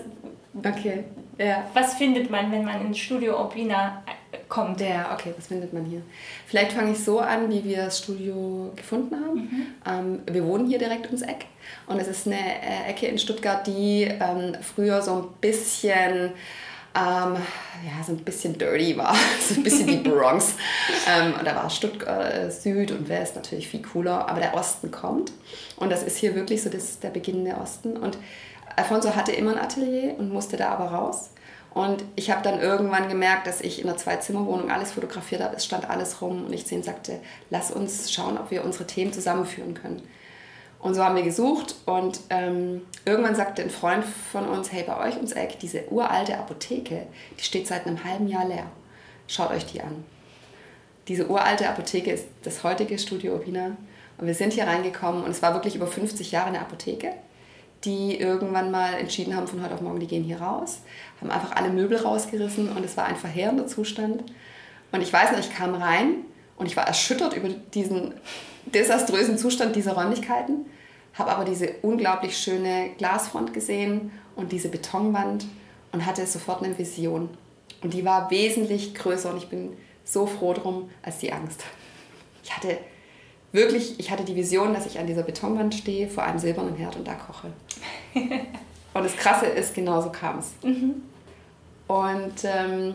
okay. ja. was findet man, wenn man ins Studio Opina kommt? Ja, okay, was findet man hier? Vielleicht fange ich so an, wie wir das Studio gefunden haben. Mhm. Ähm, wir wohnen hier direkt ums Eck. Und es ist eine äh, Ecke in Stuttgart, die ähm, früher so ein bisschen ähm, ja, so ein bisschen dirty war, so ein bisschen die Bronx. ähm, und da war Stuttgart äh, Süd und West natürlich viel cooler, aber der Osten kommt. Und das ist hier wirklich so das, der Beginn der Osten. Und Alfonso hatte immer ein Atelier und musste da aber raus. Und ich habe dann irgendwann gemerkt, dass ich in einer Zwei-Zimmer-Wohnung alles fotografiert habe. Es stand alles rum und ich zu ihm sagte, lass uns schauen, ob wir unsere Themen zusammenführen können. Und so haben wir gesucht und ähm, irgendwann sagte ein Freund von uns, hey, bei euch ums Eck, diese uralte Apotheke, die steht seit einem halben Jahr leer. Schaut euch die an. Diese uralte Apotheke ist das heutige Studio Urbina. Und wir sind hier reingekommen und es war wirklich über 50 Jahre eine Apotheke, die irgendwann mal entschieden haben, von heute auf morgen, die gehen hier raus, haben einfach alle Möbel rausgerissen und es war ein verheerender Zustand. Und ich weiß noch, ich kam rein und ich war erschüttert über diesen desaströsen Zustand dieser Räumlichkeiten, habe aber diese unglaublich schöne Glasfront gesehen und diese Betonwand und hatte sofort eine Vision. Und die war wesentlich größer und ich bin so froh drum als die Angst. Ich hatte wirklich, ich hatte die Vision, dass ich an dieser Betonwand stehe, vor einem silbernen Herd und da koche. und das Krasse ist, genau so kam es. Mhm. Und ähm,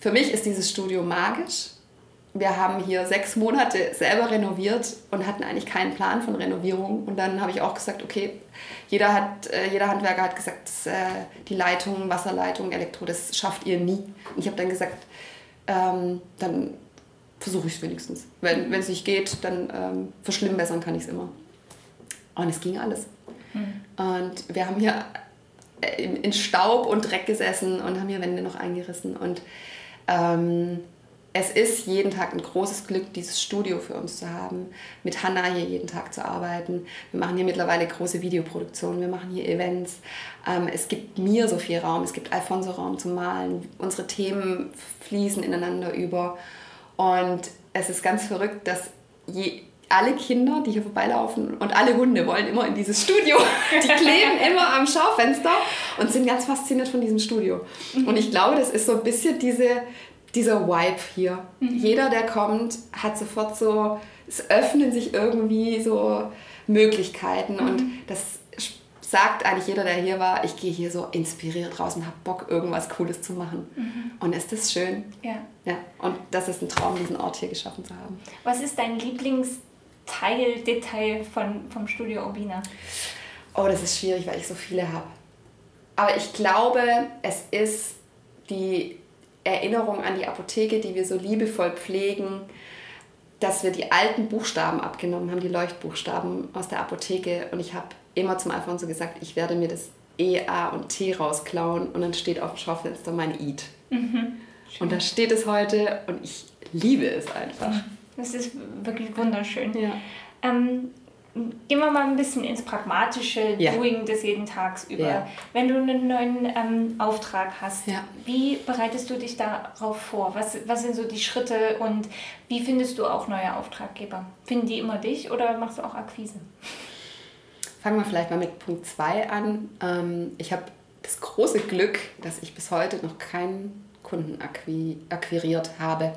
für mich ist dieses Studio magisch, wir haben hier sechs Monate selber renoviert und hatten eigentlich keinen Plan von Renovierung. Und dann habe ich auch gesagt, okay, jeder, hat, äh, jeder Handwerker hat gesagt, dass, äh, die Leitung, Wasserleitung, Elektro, das schafft ihr nie. Und ich habe dann gesagt, ähm, dann versuche ich es wenigstens. Wenn es nicht geht, dann ähm, verschlimmbessern kann ich es immer. Und es ging alles. Mhm. Und wir haben hier äh, in Staub und Dreck gesessen und haben hier Wände noch eingerissen. Und ähm, es ist jeden Tag ein großes Glück, dieses Studio für uns zu haben, mit Hanna hier jeden Tag zu arbeiten. Wir machen hier mittlerweile große Videoproduktionen, wir machen hier Events. Ähm, es gibt mir so viel Raum, es gibt Alfonso Raum zum Malen. Unsere Themen fließen ineinander über. Und es ist ganz verrückt, dass je, alle Kinder, die hier vorbeilaufen und alle Hunde wollen immer in dieses Studio. Die kleben immer am Schaufenster und sind ganz fasziniert von diesem Studio. Und ich glaube, das ist so ein bisschen diese, dieser Vibe hier. Mhm. Jeder, der kommt, hat sofort so, es öffnen sich irgendwie so Möglichkeiten mhm. und das sagt eigentlich jeder, der hier war, ich gehe hier so inspiriert raus und habe Bock, irgendwas Cooles zu machen. Mhm. Und ist das schön? Ja. Ja, und das ist ein Traum, diesen Ort hier geschaffen zu haben. Was ist dein Lieblingsteil, Detail von, vom Studio Urbina? Oh, das ist schwierig, weil ich so viele habe. Aber ich glaube, es ist die Erinnerung an die Apotheke, die wir so liebevoll pflegen, dass wir die alten Buchstaben abgenommen haben, die Leuchtbuchstaben aus der Apotheke. Und ich habe immer zum Alfonso gesagt, ich werde mir das E, A und T rausklauen und dann steht auf dem Schaufenster mein Eid. Mhm. Und da steht es heute und ich liebe es einfach. Das ist wirklich wunderschön. Ja. Ähm, gehen wir mal ein bisschen ins pragmatische Ja. Doing des jeden Tags über. Ja. Wenn du einen neuen ähm, Auftrag hast, Ja. wie bereitest du dich darauf vor? Was, was sind so die Schritte und wie findest du auch neue Auftraggeber? Finden die immer dich oder machst du auch Akquise? Fangen wir vielleicht mal mit Punkt 2 an. Ähm, ich habe das große Glück, dass ich bis heute noch keinen Kunden akqui akquiriert habe.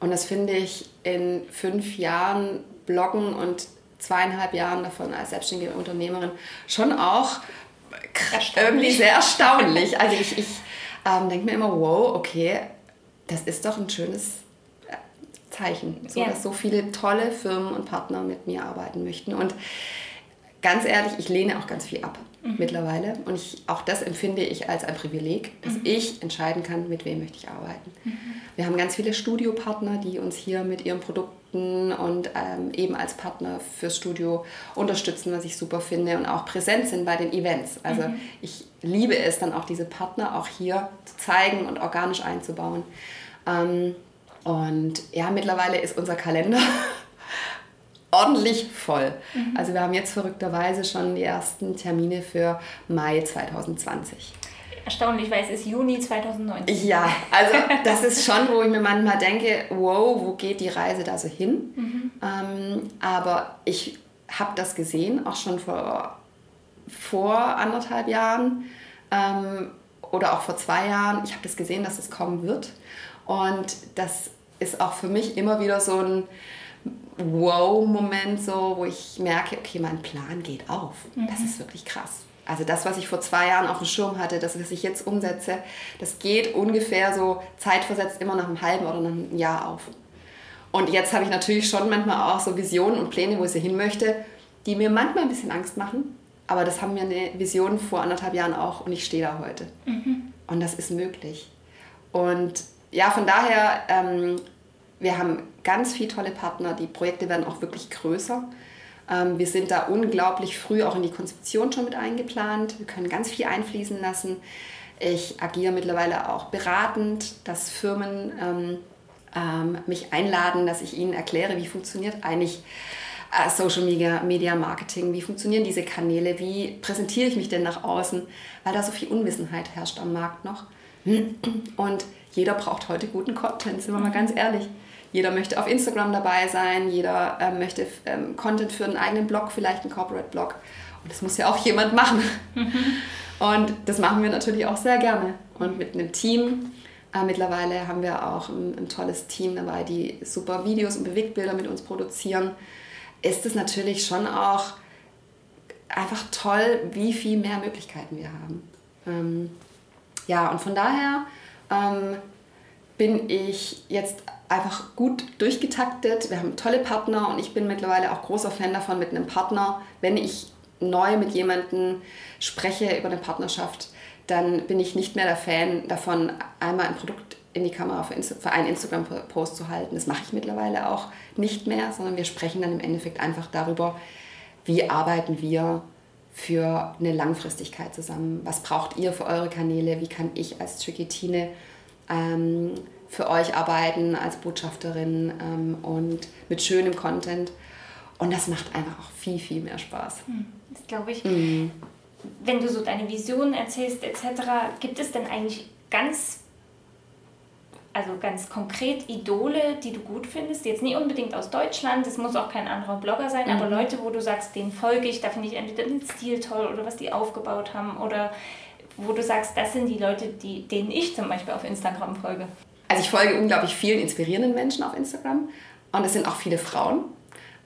Und das finde ich in fünf Jahren Bloggen und zweieinhalb Jahren davon als selbstständige Unternehmerin schon auch irgendwie sehr erstaunlich. Also ich, ich ähm, denke mir immer, wow, okay, das ist doch ein schönes äh, Zeichen, so, Ja. dass so viele tolle Firmen und Partner mit mir arbeiten möchten. Und ganz ehrlich, ich lehne auch ganz viel ab mittlerweile. Und ich, auch das empfinde ich als ein Privileg, dass ich entscheiden kann, mit wem möchte ich arbeiten. Wir haben ganz viele Studiopartner, die uns hier mit ihren Produkten und ähm, eben als Partner fürs Studio unterstützen, was ich super finde und auch präsent sind bei den Events. Also ich liebe es dann auch, diese Partner auch hier zu zeigen und organisch einzubauen. Ähm, und ja, mittlerweile ist unser Kalender ordentlich voll. Also wir haben jetzt verrückterweise schon die ersten Termine für Mai 2020. Erstaunlich, weil es ist Juni 2019. Ja, also das ist schon, wo ich mir manchmal denke, wow, wo geht die Reise da so hin? Ähm, aber ich habe das gesehen, auch schon vor, vor anderthalb Jahren ähm, oder auch vor zwei Jahren. Ich habe das gesehen, dass es kommen wird. Und das ist auch für mich immer wieder so ein Wow-Moment, so, wo ich merke, okay, mein Plan geht auf. Das ist wirklich krass. Also das, was ich vor zwei Jahren auf dem Schirm hatte, das, was ich jetzt umsetze, das geht ungefähr so zeitversetzt immer nach einem halben oder nach einem Jahr auf. Und jetzt habe ich natürlich schon manchmal auch so Visionen und Pläne, wo ich hin möchte, die mir manchmal ein bisschen Angst machen. Aber das haben mir eine Vision vor anderthalb Jahren auch und ich stehe da heute. Und das ist möglich. Und ja, von daher, ähm, wir haben ganz viele tolle Partner. Die Projekte werden auch wirklich größer. Ähm, wir sind da unglaublich früh auch in die Konzeption schon mit eingeplant. Wir können ganz viel einfließen lassen. Ich agiere mittlerweile auch beratend, dass Firmen ähm, ähm, mich einladen, dass ich ihnen erkläre, wie funktioniert eigentlich äh, Social Media, Media Marketing, wie funktionieren diese Kanäle, wie präsentiere ich mich denn nach außen, weil da so viel Unwissenheit herrscht am Markt noch. Und jeder braucht heute guten Content, sind wir mal ganz ehrlich. Jeder möchte auf Instagram dabei sein, jeder ähm, möchte ähm, Content für einen eigenen Blog, vielleicht einen Corporate Blog. Und das muss ja auch jemand machen. Und das machen wir natürlich auch sehr gerne. Und mit einem Team, äh, mittlerweile haben wir auch ein, ein tolles Team dabei, die super Videos und Bewegtbilder mit uns produzieren, ist es natürlich schon auch einfach toll, wie viel mehr Möglichkeiten wir haben. Ähm, ja, und von daher ähm, bin ich jetzt einfach gut durchgetaktet. Wir haben tolle Partner und ich bin mittlerweile auch großer Fan davon, mit einem Partner, wenn ich neu mit jemandem spreche über eine Partnerschaft, dann bin ich nicht mehr der Fan davon, einmal ein Produkt in die Kamera für, Insta für einen Instagram-Post zu halten. Das mache ich mittlerweile auch nicht mehr, sondern wir sprechen dann im Endeffekt einfach darüber, wie arbeiten wir für eine Langfristigkeit zusammen. Was braucht ihr für eure Kanäle? Wie kann ich als Tricky Tine ähm, für euch arbeiten als Botschafterin ähm, und mit schönem Content? Und das macht einfach auch viel, viel mehr Spaß. Das glaube ich. Mhm. Wenn du so deine Visionen erzählst etc., gibt es denn eigentlich ganz, also ganz konkret Idole, die du gut findest? Jetzt nicht unbedingt aus Deutschland, es muss auch kein anderer Blogger sein, aber Leute, wo du sagst, denen folge ich, da finde ich entweder den Stil toll oder was die aufgebaut haben oder wo du sagst, das sind die Leute, die, denen ich zum Beispiel auf Instagram folge. Also ich folge unglaublich vielen inspirierenden Menschen auf Instagram und es sind auch viele Frauen.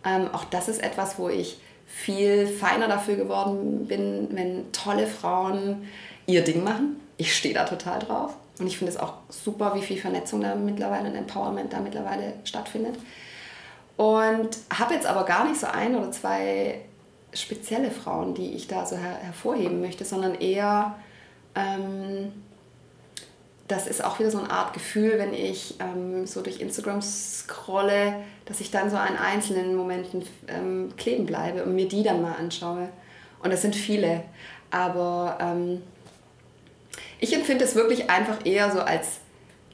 Ähm, auch das ist etwas, wo ich viel feiner dafür geworden bin, wenn tolle Frauen ihr Ding machen. Ich stehe da total drauf. Und ich finde es auch super, wie viel Vernetzung da mittlerweile und Empowerment da mittlerweile stattfindet. Und habe jetzt aber gar nicht so ein oder zwei spezielle Frauen, die ich da so her hervorheben möchte, sondern eher, ähm, das ist auch wieder so eine Art Gefühl, wenn ich ähm, so durch Instagram scrolle, dass ich dann so an einzelnen Momenten ähm, kleben bleibe und mir die dann mal anschaue. Und das sind viele. Aber ähm, ich empfinde es wirklich einfach eher so als,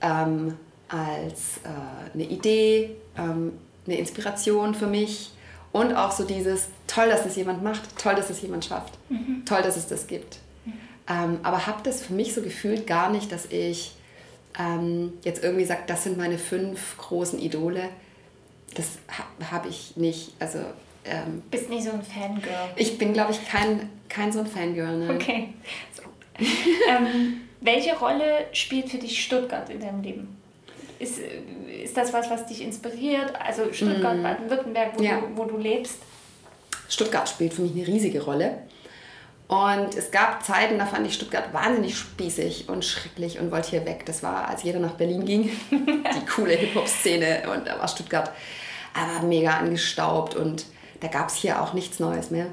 ähm, als äh, eine Idee, ähm, eine Inspiration für mich und auch so dieses, toll, dass es jemand macht, toll, dass es jemand schafft, mhm. toll, dass es das gibt. Ähm, aber habe das für mich so gefühlt gar nicht, dass ich ähm, jetzt irgendwie sage, das sind meine fünf großen Idole. Das ha habe ich nicht. Also, ähm, Bist nicht so ein Fangirl? Ich bin, glaube ich, kein, kein so ein Fangirl. Nein. Okay. So. ähm, welche Rolle spielt für dich Stuttgart in deinem Leben? Ist, ist das was, was dich inspiriert? Also Stuttgart, mm. Baden-Württemberg, wo, ja. du, wo du lebst? Stuttgart spielt für mich eine riesige Rolle. Und es gab Zeiten, da fand ich Stuttgart wahnsinnig spießig und schrecklich und wollte hier weg. Das war, als jeder nach Berlin ging, die coole Hip-Hop-Szene und da war Stuttgart aber mega angestaubt und da gab es hier auch nichts Neues mehr.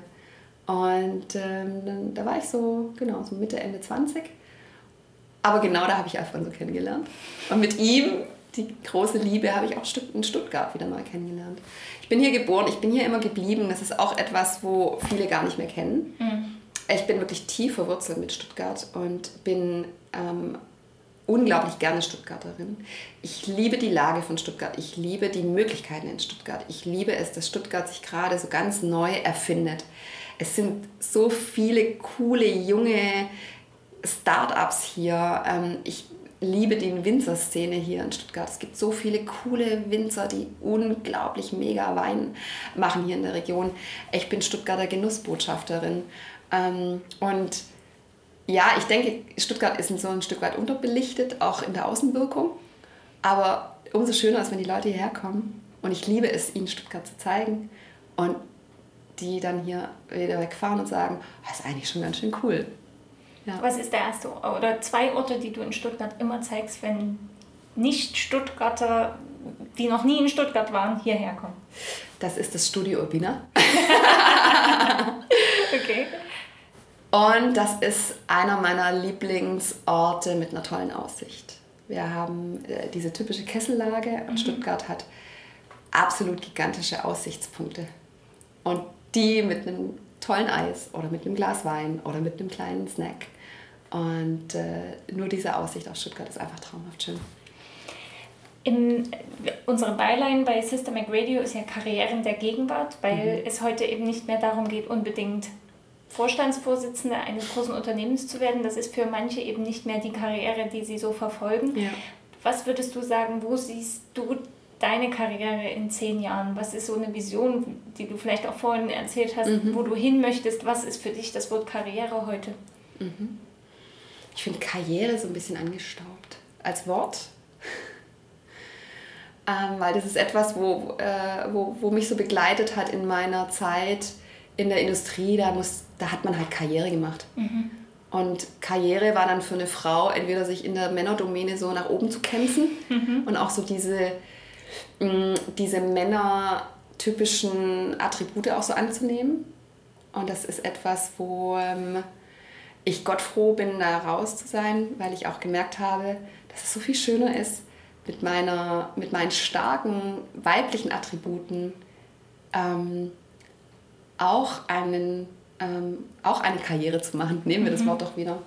Und ähm, dann, da war ich so, genau, so Mitte, Ende 20. Aber genau da habe ich Alfonso kennengelernt. Und mit ihm, die große Liebe, habe ich auch in Stuttgart wieder neu kennengelernt. Ich bin hier geboren, ich bin hier immer geblieben. Das ist auch etwas, wo viele gar nicht mehr kennen. Mhm. Ich bin wirklich tief verwurzelt mit Stuttgart und bin ähm, unglaublich gerne Stuttgarterin. Ich liebe die Lage von Stuttgart. Ich liebe die Möglichkeiten in Stuttgart. Ich liebe es, dass Stuttgart sich gerade so ganz neu erfindet. Es sind so viele coole, junge Startups hier. Ähm, ich liebe die Winzerszene hier in Stuttgart. Es gibt so viele coole Winzer, die unglaublich mega Wein machen hier in der Region. Ich bin Stuttgarter Genussbotschafterin. Ähm, und ja, ich denke, Stuttgart ist so ein Stück weit unterbelichtet, auch in der Außenwirkung. Aber umso schöner ist, wenn die Leute hierher kommen. Und ich liebe es, ihnen Stuttgart zu zeigen. Und die dann hier wieder wegfahren und sagen, das oh, ist eigentlich schon ganz schön cool. Ja. Was ist der erste oder zwei Orte, die du in Stuttgart immer zeigst, wenn Nicht-Stuttgarter, die noch nie in Stuttgart waren, hierher kommen? Das ist das Studio Urbina. okay. Und das ist einer meiner Lieblingsorte mit einer tollen Aussicht. Wir haben äh, diese typische Kessellage und mhm. Stuttgart hat absolut gigantische Aussichtspunkte. Und die mit einem tollen Eis oder mit einem Glas Wein oder mit einem kleinen Snack. Und äh, nur diese Aussicht auf Stuttgart ist einfach traumhaft schön. In, unsere Byline bei Systemic Radio ist ja Karrieren der Gegenwart, weil mhm. es heute eben nicht mehr darum geht, unbedingt Vorstandsvorsitzende eines großen Unternehmens zu werden. Das ist für manche eben nicht mehr die Karriere, die sie so verfolgen. Ja. Was würdest du sagen, wo siehst du deine Karriere in zehn Jahren? Was ist so eine Vision, die du vielleicht auch vorhin erzählt hast, mhm. wo du hin möchtest? Was ist für dich das Wort Karriere heute? Mhm. Ich finde Karriere so ein bisschen angestaubt als Wort. ähm, weil das ist etwas, wo, äh, wo, wo mich so begleitet hat in meiner Zeit in der Industrie. Da, muss, da hat man halt Karriere gemacht. Mhm. Und Karriere war dann für eine Frau, entweder sich in der Männerdomäne so nach oben zu kämpfen mhm. und auch so diese, mh, mm, diese männertypischen Attribute auch so anzunehmen. Und das ist etwas, wo ähm, ich Gott froh bin, da raus zu sein, weil ich auch gemerkt habe, dass es so viel schöner ist, mit, meiner, mit meinen starken weiblichen Attributen ähm, auch, einen, ähm, auch eine Karriere zu machen. Nehmen wir das mhm. Wort doch wieder.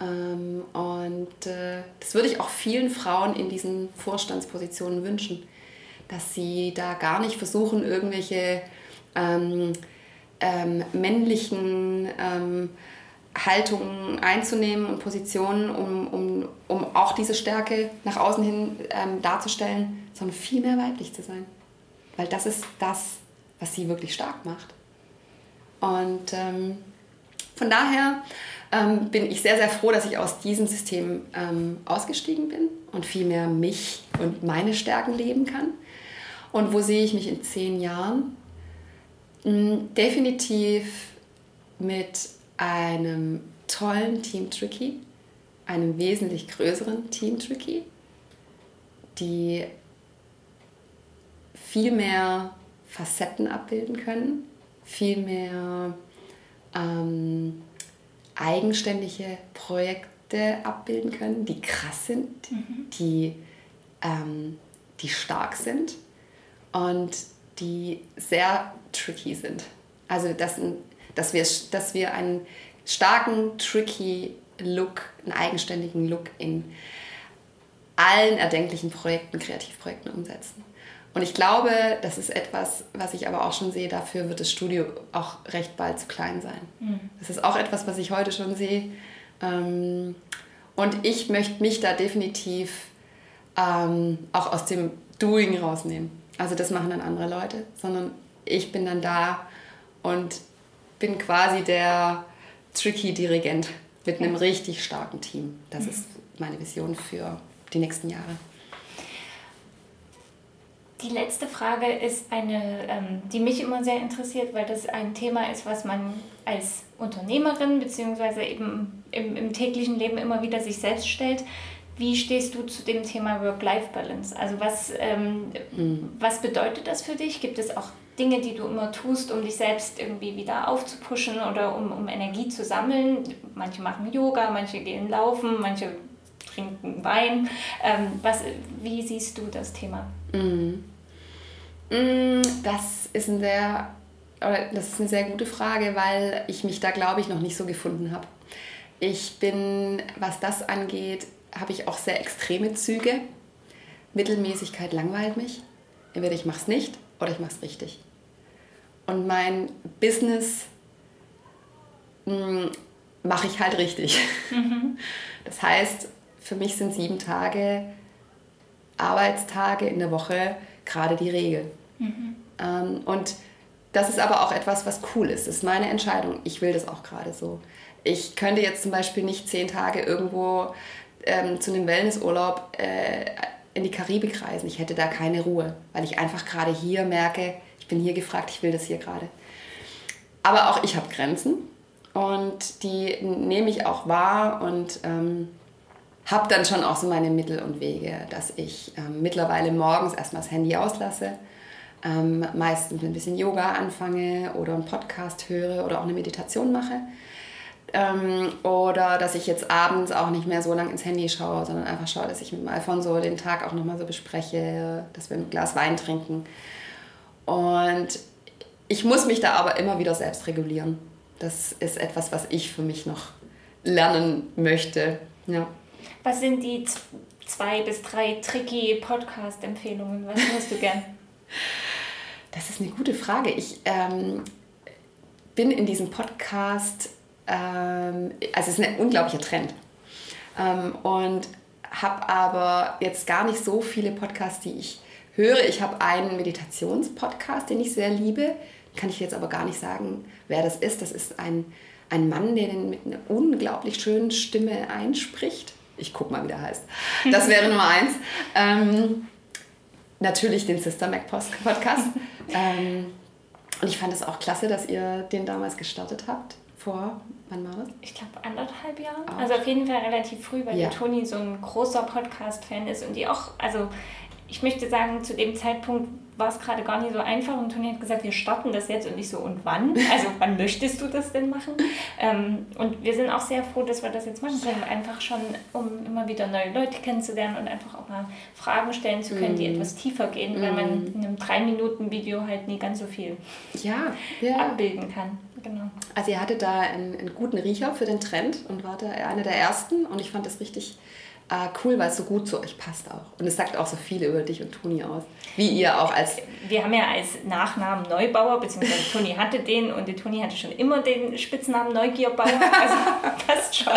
Ähm, und äh, das würde ich auch vielen Frauen in diesen Vorstandspositionen wünschen, dass sie da gar nicht versuchen, irgendwelche ähm, ähm männlichen ähm, Haltungen einzunehmen und Positionen, um, um, um auch diese Stärke nach außen hin ähm, darzustellen, sondern viel mehr weiblich zu sein. Weil das ist das, was sie wirklich stark macht. Und ähm, von daher ähm, bin ich sehr, sehr froh, dass ich aus diesem System ähm, ausgestiegen bin und viel mehr mich und meine Stärken leben kann. Und wo sehe ich mich in zehn Jahren? Mm, definitiv mit einem tollen Team Tricky, einem wesentlich größeren Team Tricky, die viel mehr Facetten abbilden können, viel mehr ähm, eigenständige Projekte abbilden können, die krass sind, mhm. die, ähm, die stark sind und die sehr tricky sind. Also dass, dass, wir, dass wir einen starken, tricky Look, einen eigenständigen Look in allen erdenklichen Projekten, Kreativprojekten umsetzen. Und ich glaube, das ist etwas, was ich aber auch schon sehe, dafür wird das Studio auch recht bald zu klein sein. Mhm. Das ist auch etwas, was ich heute schon sehe. Ähm, und ich möchte mich da definitiv ähm, auch aus dem Doing rausnehmen. Also das machen dann andere Leute, sondern ich bin dann da und bin quasi der tricky Dirigent mit einem richtig starken Team. Das mhm. ist meine Vision für die nächsten Jahre. Die letzte Frage ist eine, ähm, die mich immer sehr interessiert, weil das ein Thema ist, was man als Unternehmerin bzw. eben im, im täglichen Leben immer wieder sich selbst stellt. Wie stehst du zu dem Thema Work-Life-Balance? Also was, ähm, mhm. was bedeutet das für dich? Gibt es auch Dinge, die du immer tust, um dich selbst irgendwie wieder aufzupuschen oder um, um Energie zu sammeln? Manche machen Yoga, manche gehen laufen, manche trinken Wein. Ähm, was, wie siehst du das Thema? Mhm. Mm, das ist, ein sehr, das ist eine sehr gute Frage, weil ich mich da, glaube ich, noch nicht so gefunden habe. Ich bin, was das angeht, habe ich auch sehr extreme Züge. Mittelmäßigkeit langweilt mich. Entweder ich mache es nicht oder ich mache es richtig. Und mein Business mm, mache ich halt richtig. Mhm. Das heißt, für mich sind sieben Tage Arbeitstage in der Woche gerade die Regel. Mhm. Ähm, und das ist aber auch etwas, was cool ist. Das ist meine Entscheidung. Ich will das auch gerade so. Ich könnte jetzt zum Beispiel nicht zehn Tage irgendwo ähm, zu einem Wellnessurlaub äh, in die Karibik reisen. Ich hätte da keine Ruhe, weil ich einfach gerade hier merke, ich bin hier gefragt, ich will das hier gerade. Aber auch ich habe Grenzen und die nehme ich auch wahr und ähm, habe dann schon auch so meine Mittel und Wege, dass ich ähm, mittlerweile morgens erstmal das Handy auslasse, ähm, meistens ein bisschen Yoga anfange oder einen Podcast höre oder auch eine Meditation mache. Ähm, oder dass ich jetzt abends auch nicht mehr so lange ins Handy schaue, sondern einfach schaue, dass ich mit Alfonso den Tag auch nochmal so bespreche, dass wir ein Glas Wein trinken. Und ich muss mich da aber immer wieder selbst regulieren. Das ist etwas, was ich für mich noch lernen möchte. Ja. Was sind die zwei bis drei tricky Podcast-Empfehlungen? Was hörst du gern? Das ist eine gute Frage. Ich ähm, bin in diesem Podcast, ähm, also es ist ein unglaublicher Trend. Ähm, und habe aber jetzt gar nicht so viele Podcasts, die ich höre. Ich habe einen Meditationspodcast, den ich sehr liebe. Kann ich jetzt aber gar nicht sagen, wer das ist. Das ist ein, ein Mann, der mit einer unglaublich schönen Stimme einspricht ich guck mal, wie der heißt. Das wäre Nummer eins. Ähm, natürlich den Sister Mac Podcast. ähm, und ich fand es auch klasse, dass ihr den damals gestartet habt. Vor, wann war das? Ich glaube anderthalb Jahre. Also auf jeden Fall relativ früh, weil ja. Toni so ein großer Podcast-Fan ist und die auch, also ich möchte sagen, zu dem Zeitpunkt war es gerade gar nicht so einfach und Toni hat gesagt, wir starten das jetzt und ich so, und wann? Also wann möchtest du das denn machen? Ähm, und wir sind auch sehr froh, dass wir das jetzt machen können, einfach schon, um immer wieder neue Leute kennenzulernen und einfach auch mal Fragen stellen zu können, mm. die mhm. etwas tiefer gehen, mm. weil man mhm. in einem 3-Minuten-Video halt nie ganz so viel ja, ja. abbilden kann. Genau. Also ihr hattet da einen, einen guten Riecher für den Trend und war da einer der ersten und ich fand das richtig äh, cool, weil es so gut zu euch passt auch. Und es sagt auch so viel über dich und Toni aus. Wie ihr auch als. Wir haben ja als Nachnamen Neubauer, beziehungsweise Toni hatte den und die Toni hatte schon immer den Spitznamen Neugierbauer. Also passt schon.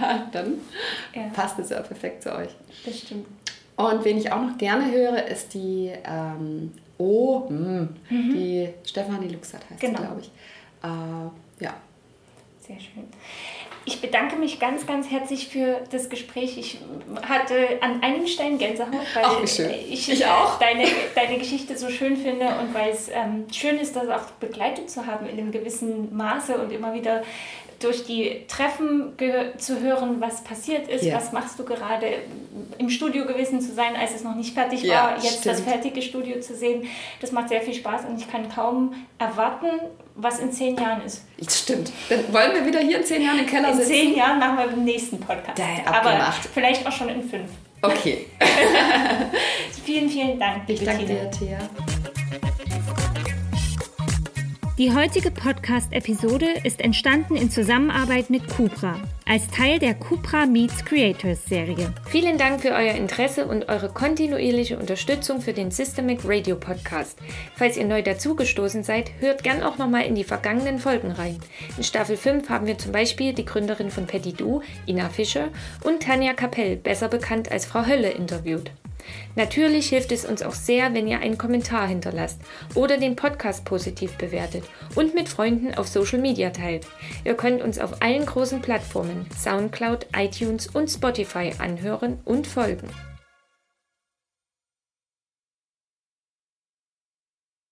ja, dann ja. passt es ja perfekt zu euch. Das stimmt. Und wen ich auch noch gerne höre, ist die ähm, O, mm, mhm. die Stefanie Luxert heißt genau. glaube ich. Äh, ja. Sehr schön. Ich bedanke mich ganz, ganz herzlich für das Gespräch. Ich hatte an einem Stein Gänsehaut, weil Ach, ich, Ich auch. Deine, deine Geschichte so schön finde und weil es ähm, schön ist, das auch begleitet zu haben in einem gewissen Maße und immer wieder durch die Treffen zu hören, was passiert ist, Ja. was machst du gerade, im Studio gewesen zu sein, als es noch nicht fertig Ja, war, jetzt das stimmt. fertige Studio zu sehen. Das macht sehr viel Spaß und ich kann kaum erwarten, was in zehn Jahren ist. Stimmt. Dann wollen wir wieder hier in zehn Jahren im Keller In sitzen. zehn Jahren machen wir den nächsten Podcast. Da, Aber vielleicht auch schon in fünf. Okay. Vielen, vielen Dank. Ich danke dir, Thea. Die heutige Podcast-Episode ist entstanden in Zusammenarbeit mit Cupra, als Teil der Cupra Meets Creators Serie. Vielen Dank für euer Interesse und eure kontinuierliche Unterstützung für den Systemic Radio Podcast. Falls ihr neu dazugestoßen seid, hört gern auch nochmal in die vergangenen Folgen rein. In Staffel 5 haben wir zum Beispiel die Gründerin von Petit Du, Ina Fischer, und Tanja Kapell, besser bekannt als Frau Hölle, interviewt. Natürlich hilft es uns auch sehr, wenn ihr einen Kommentar hinterlasst oder den Podcast positiv bewertet und mit Freunden auf Social Media teilt. Ihr könnt uns auf allen großen Plattformen SoundCloud, iTunes und Spotify anhören und folgen.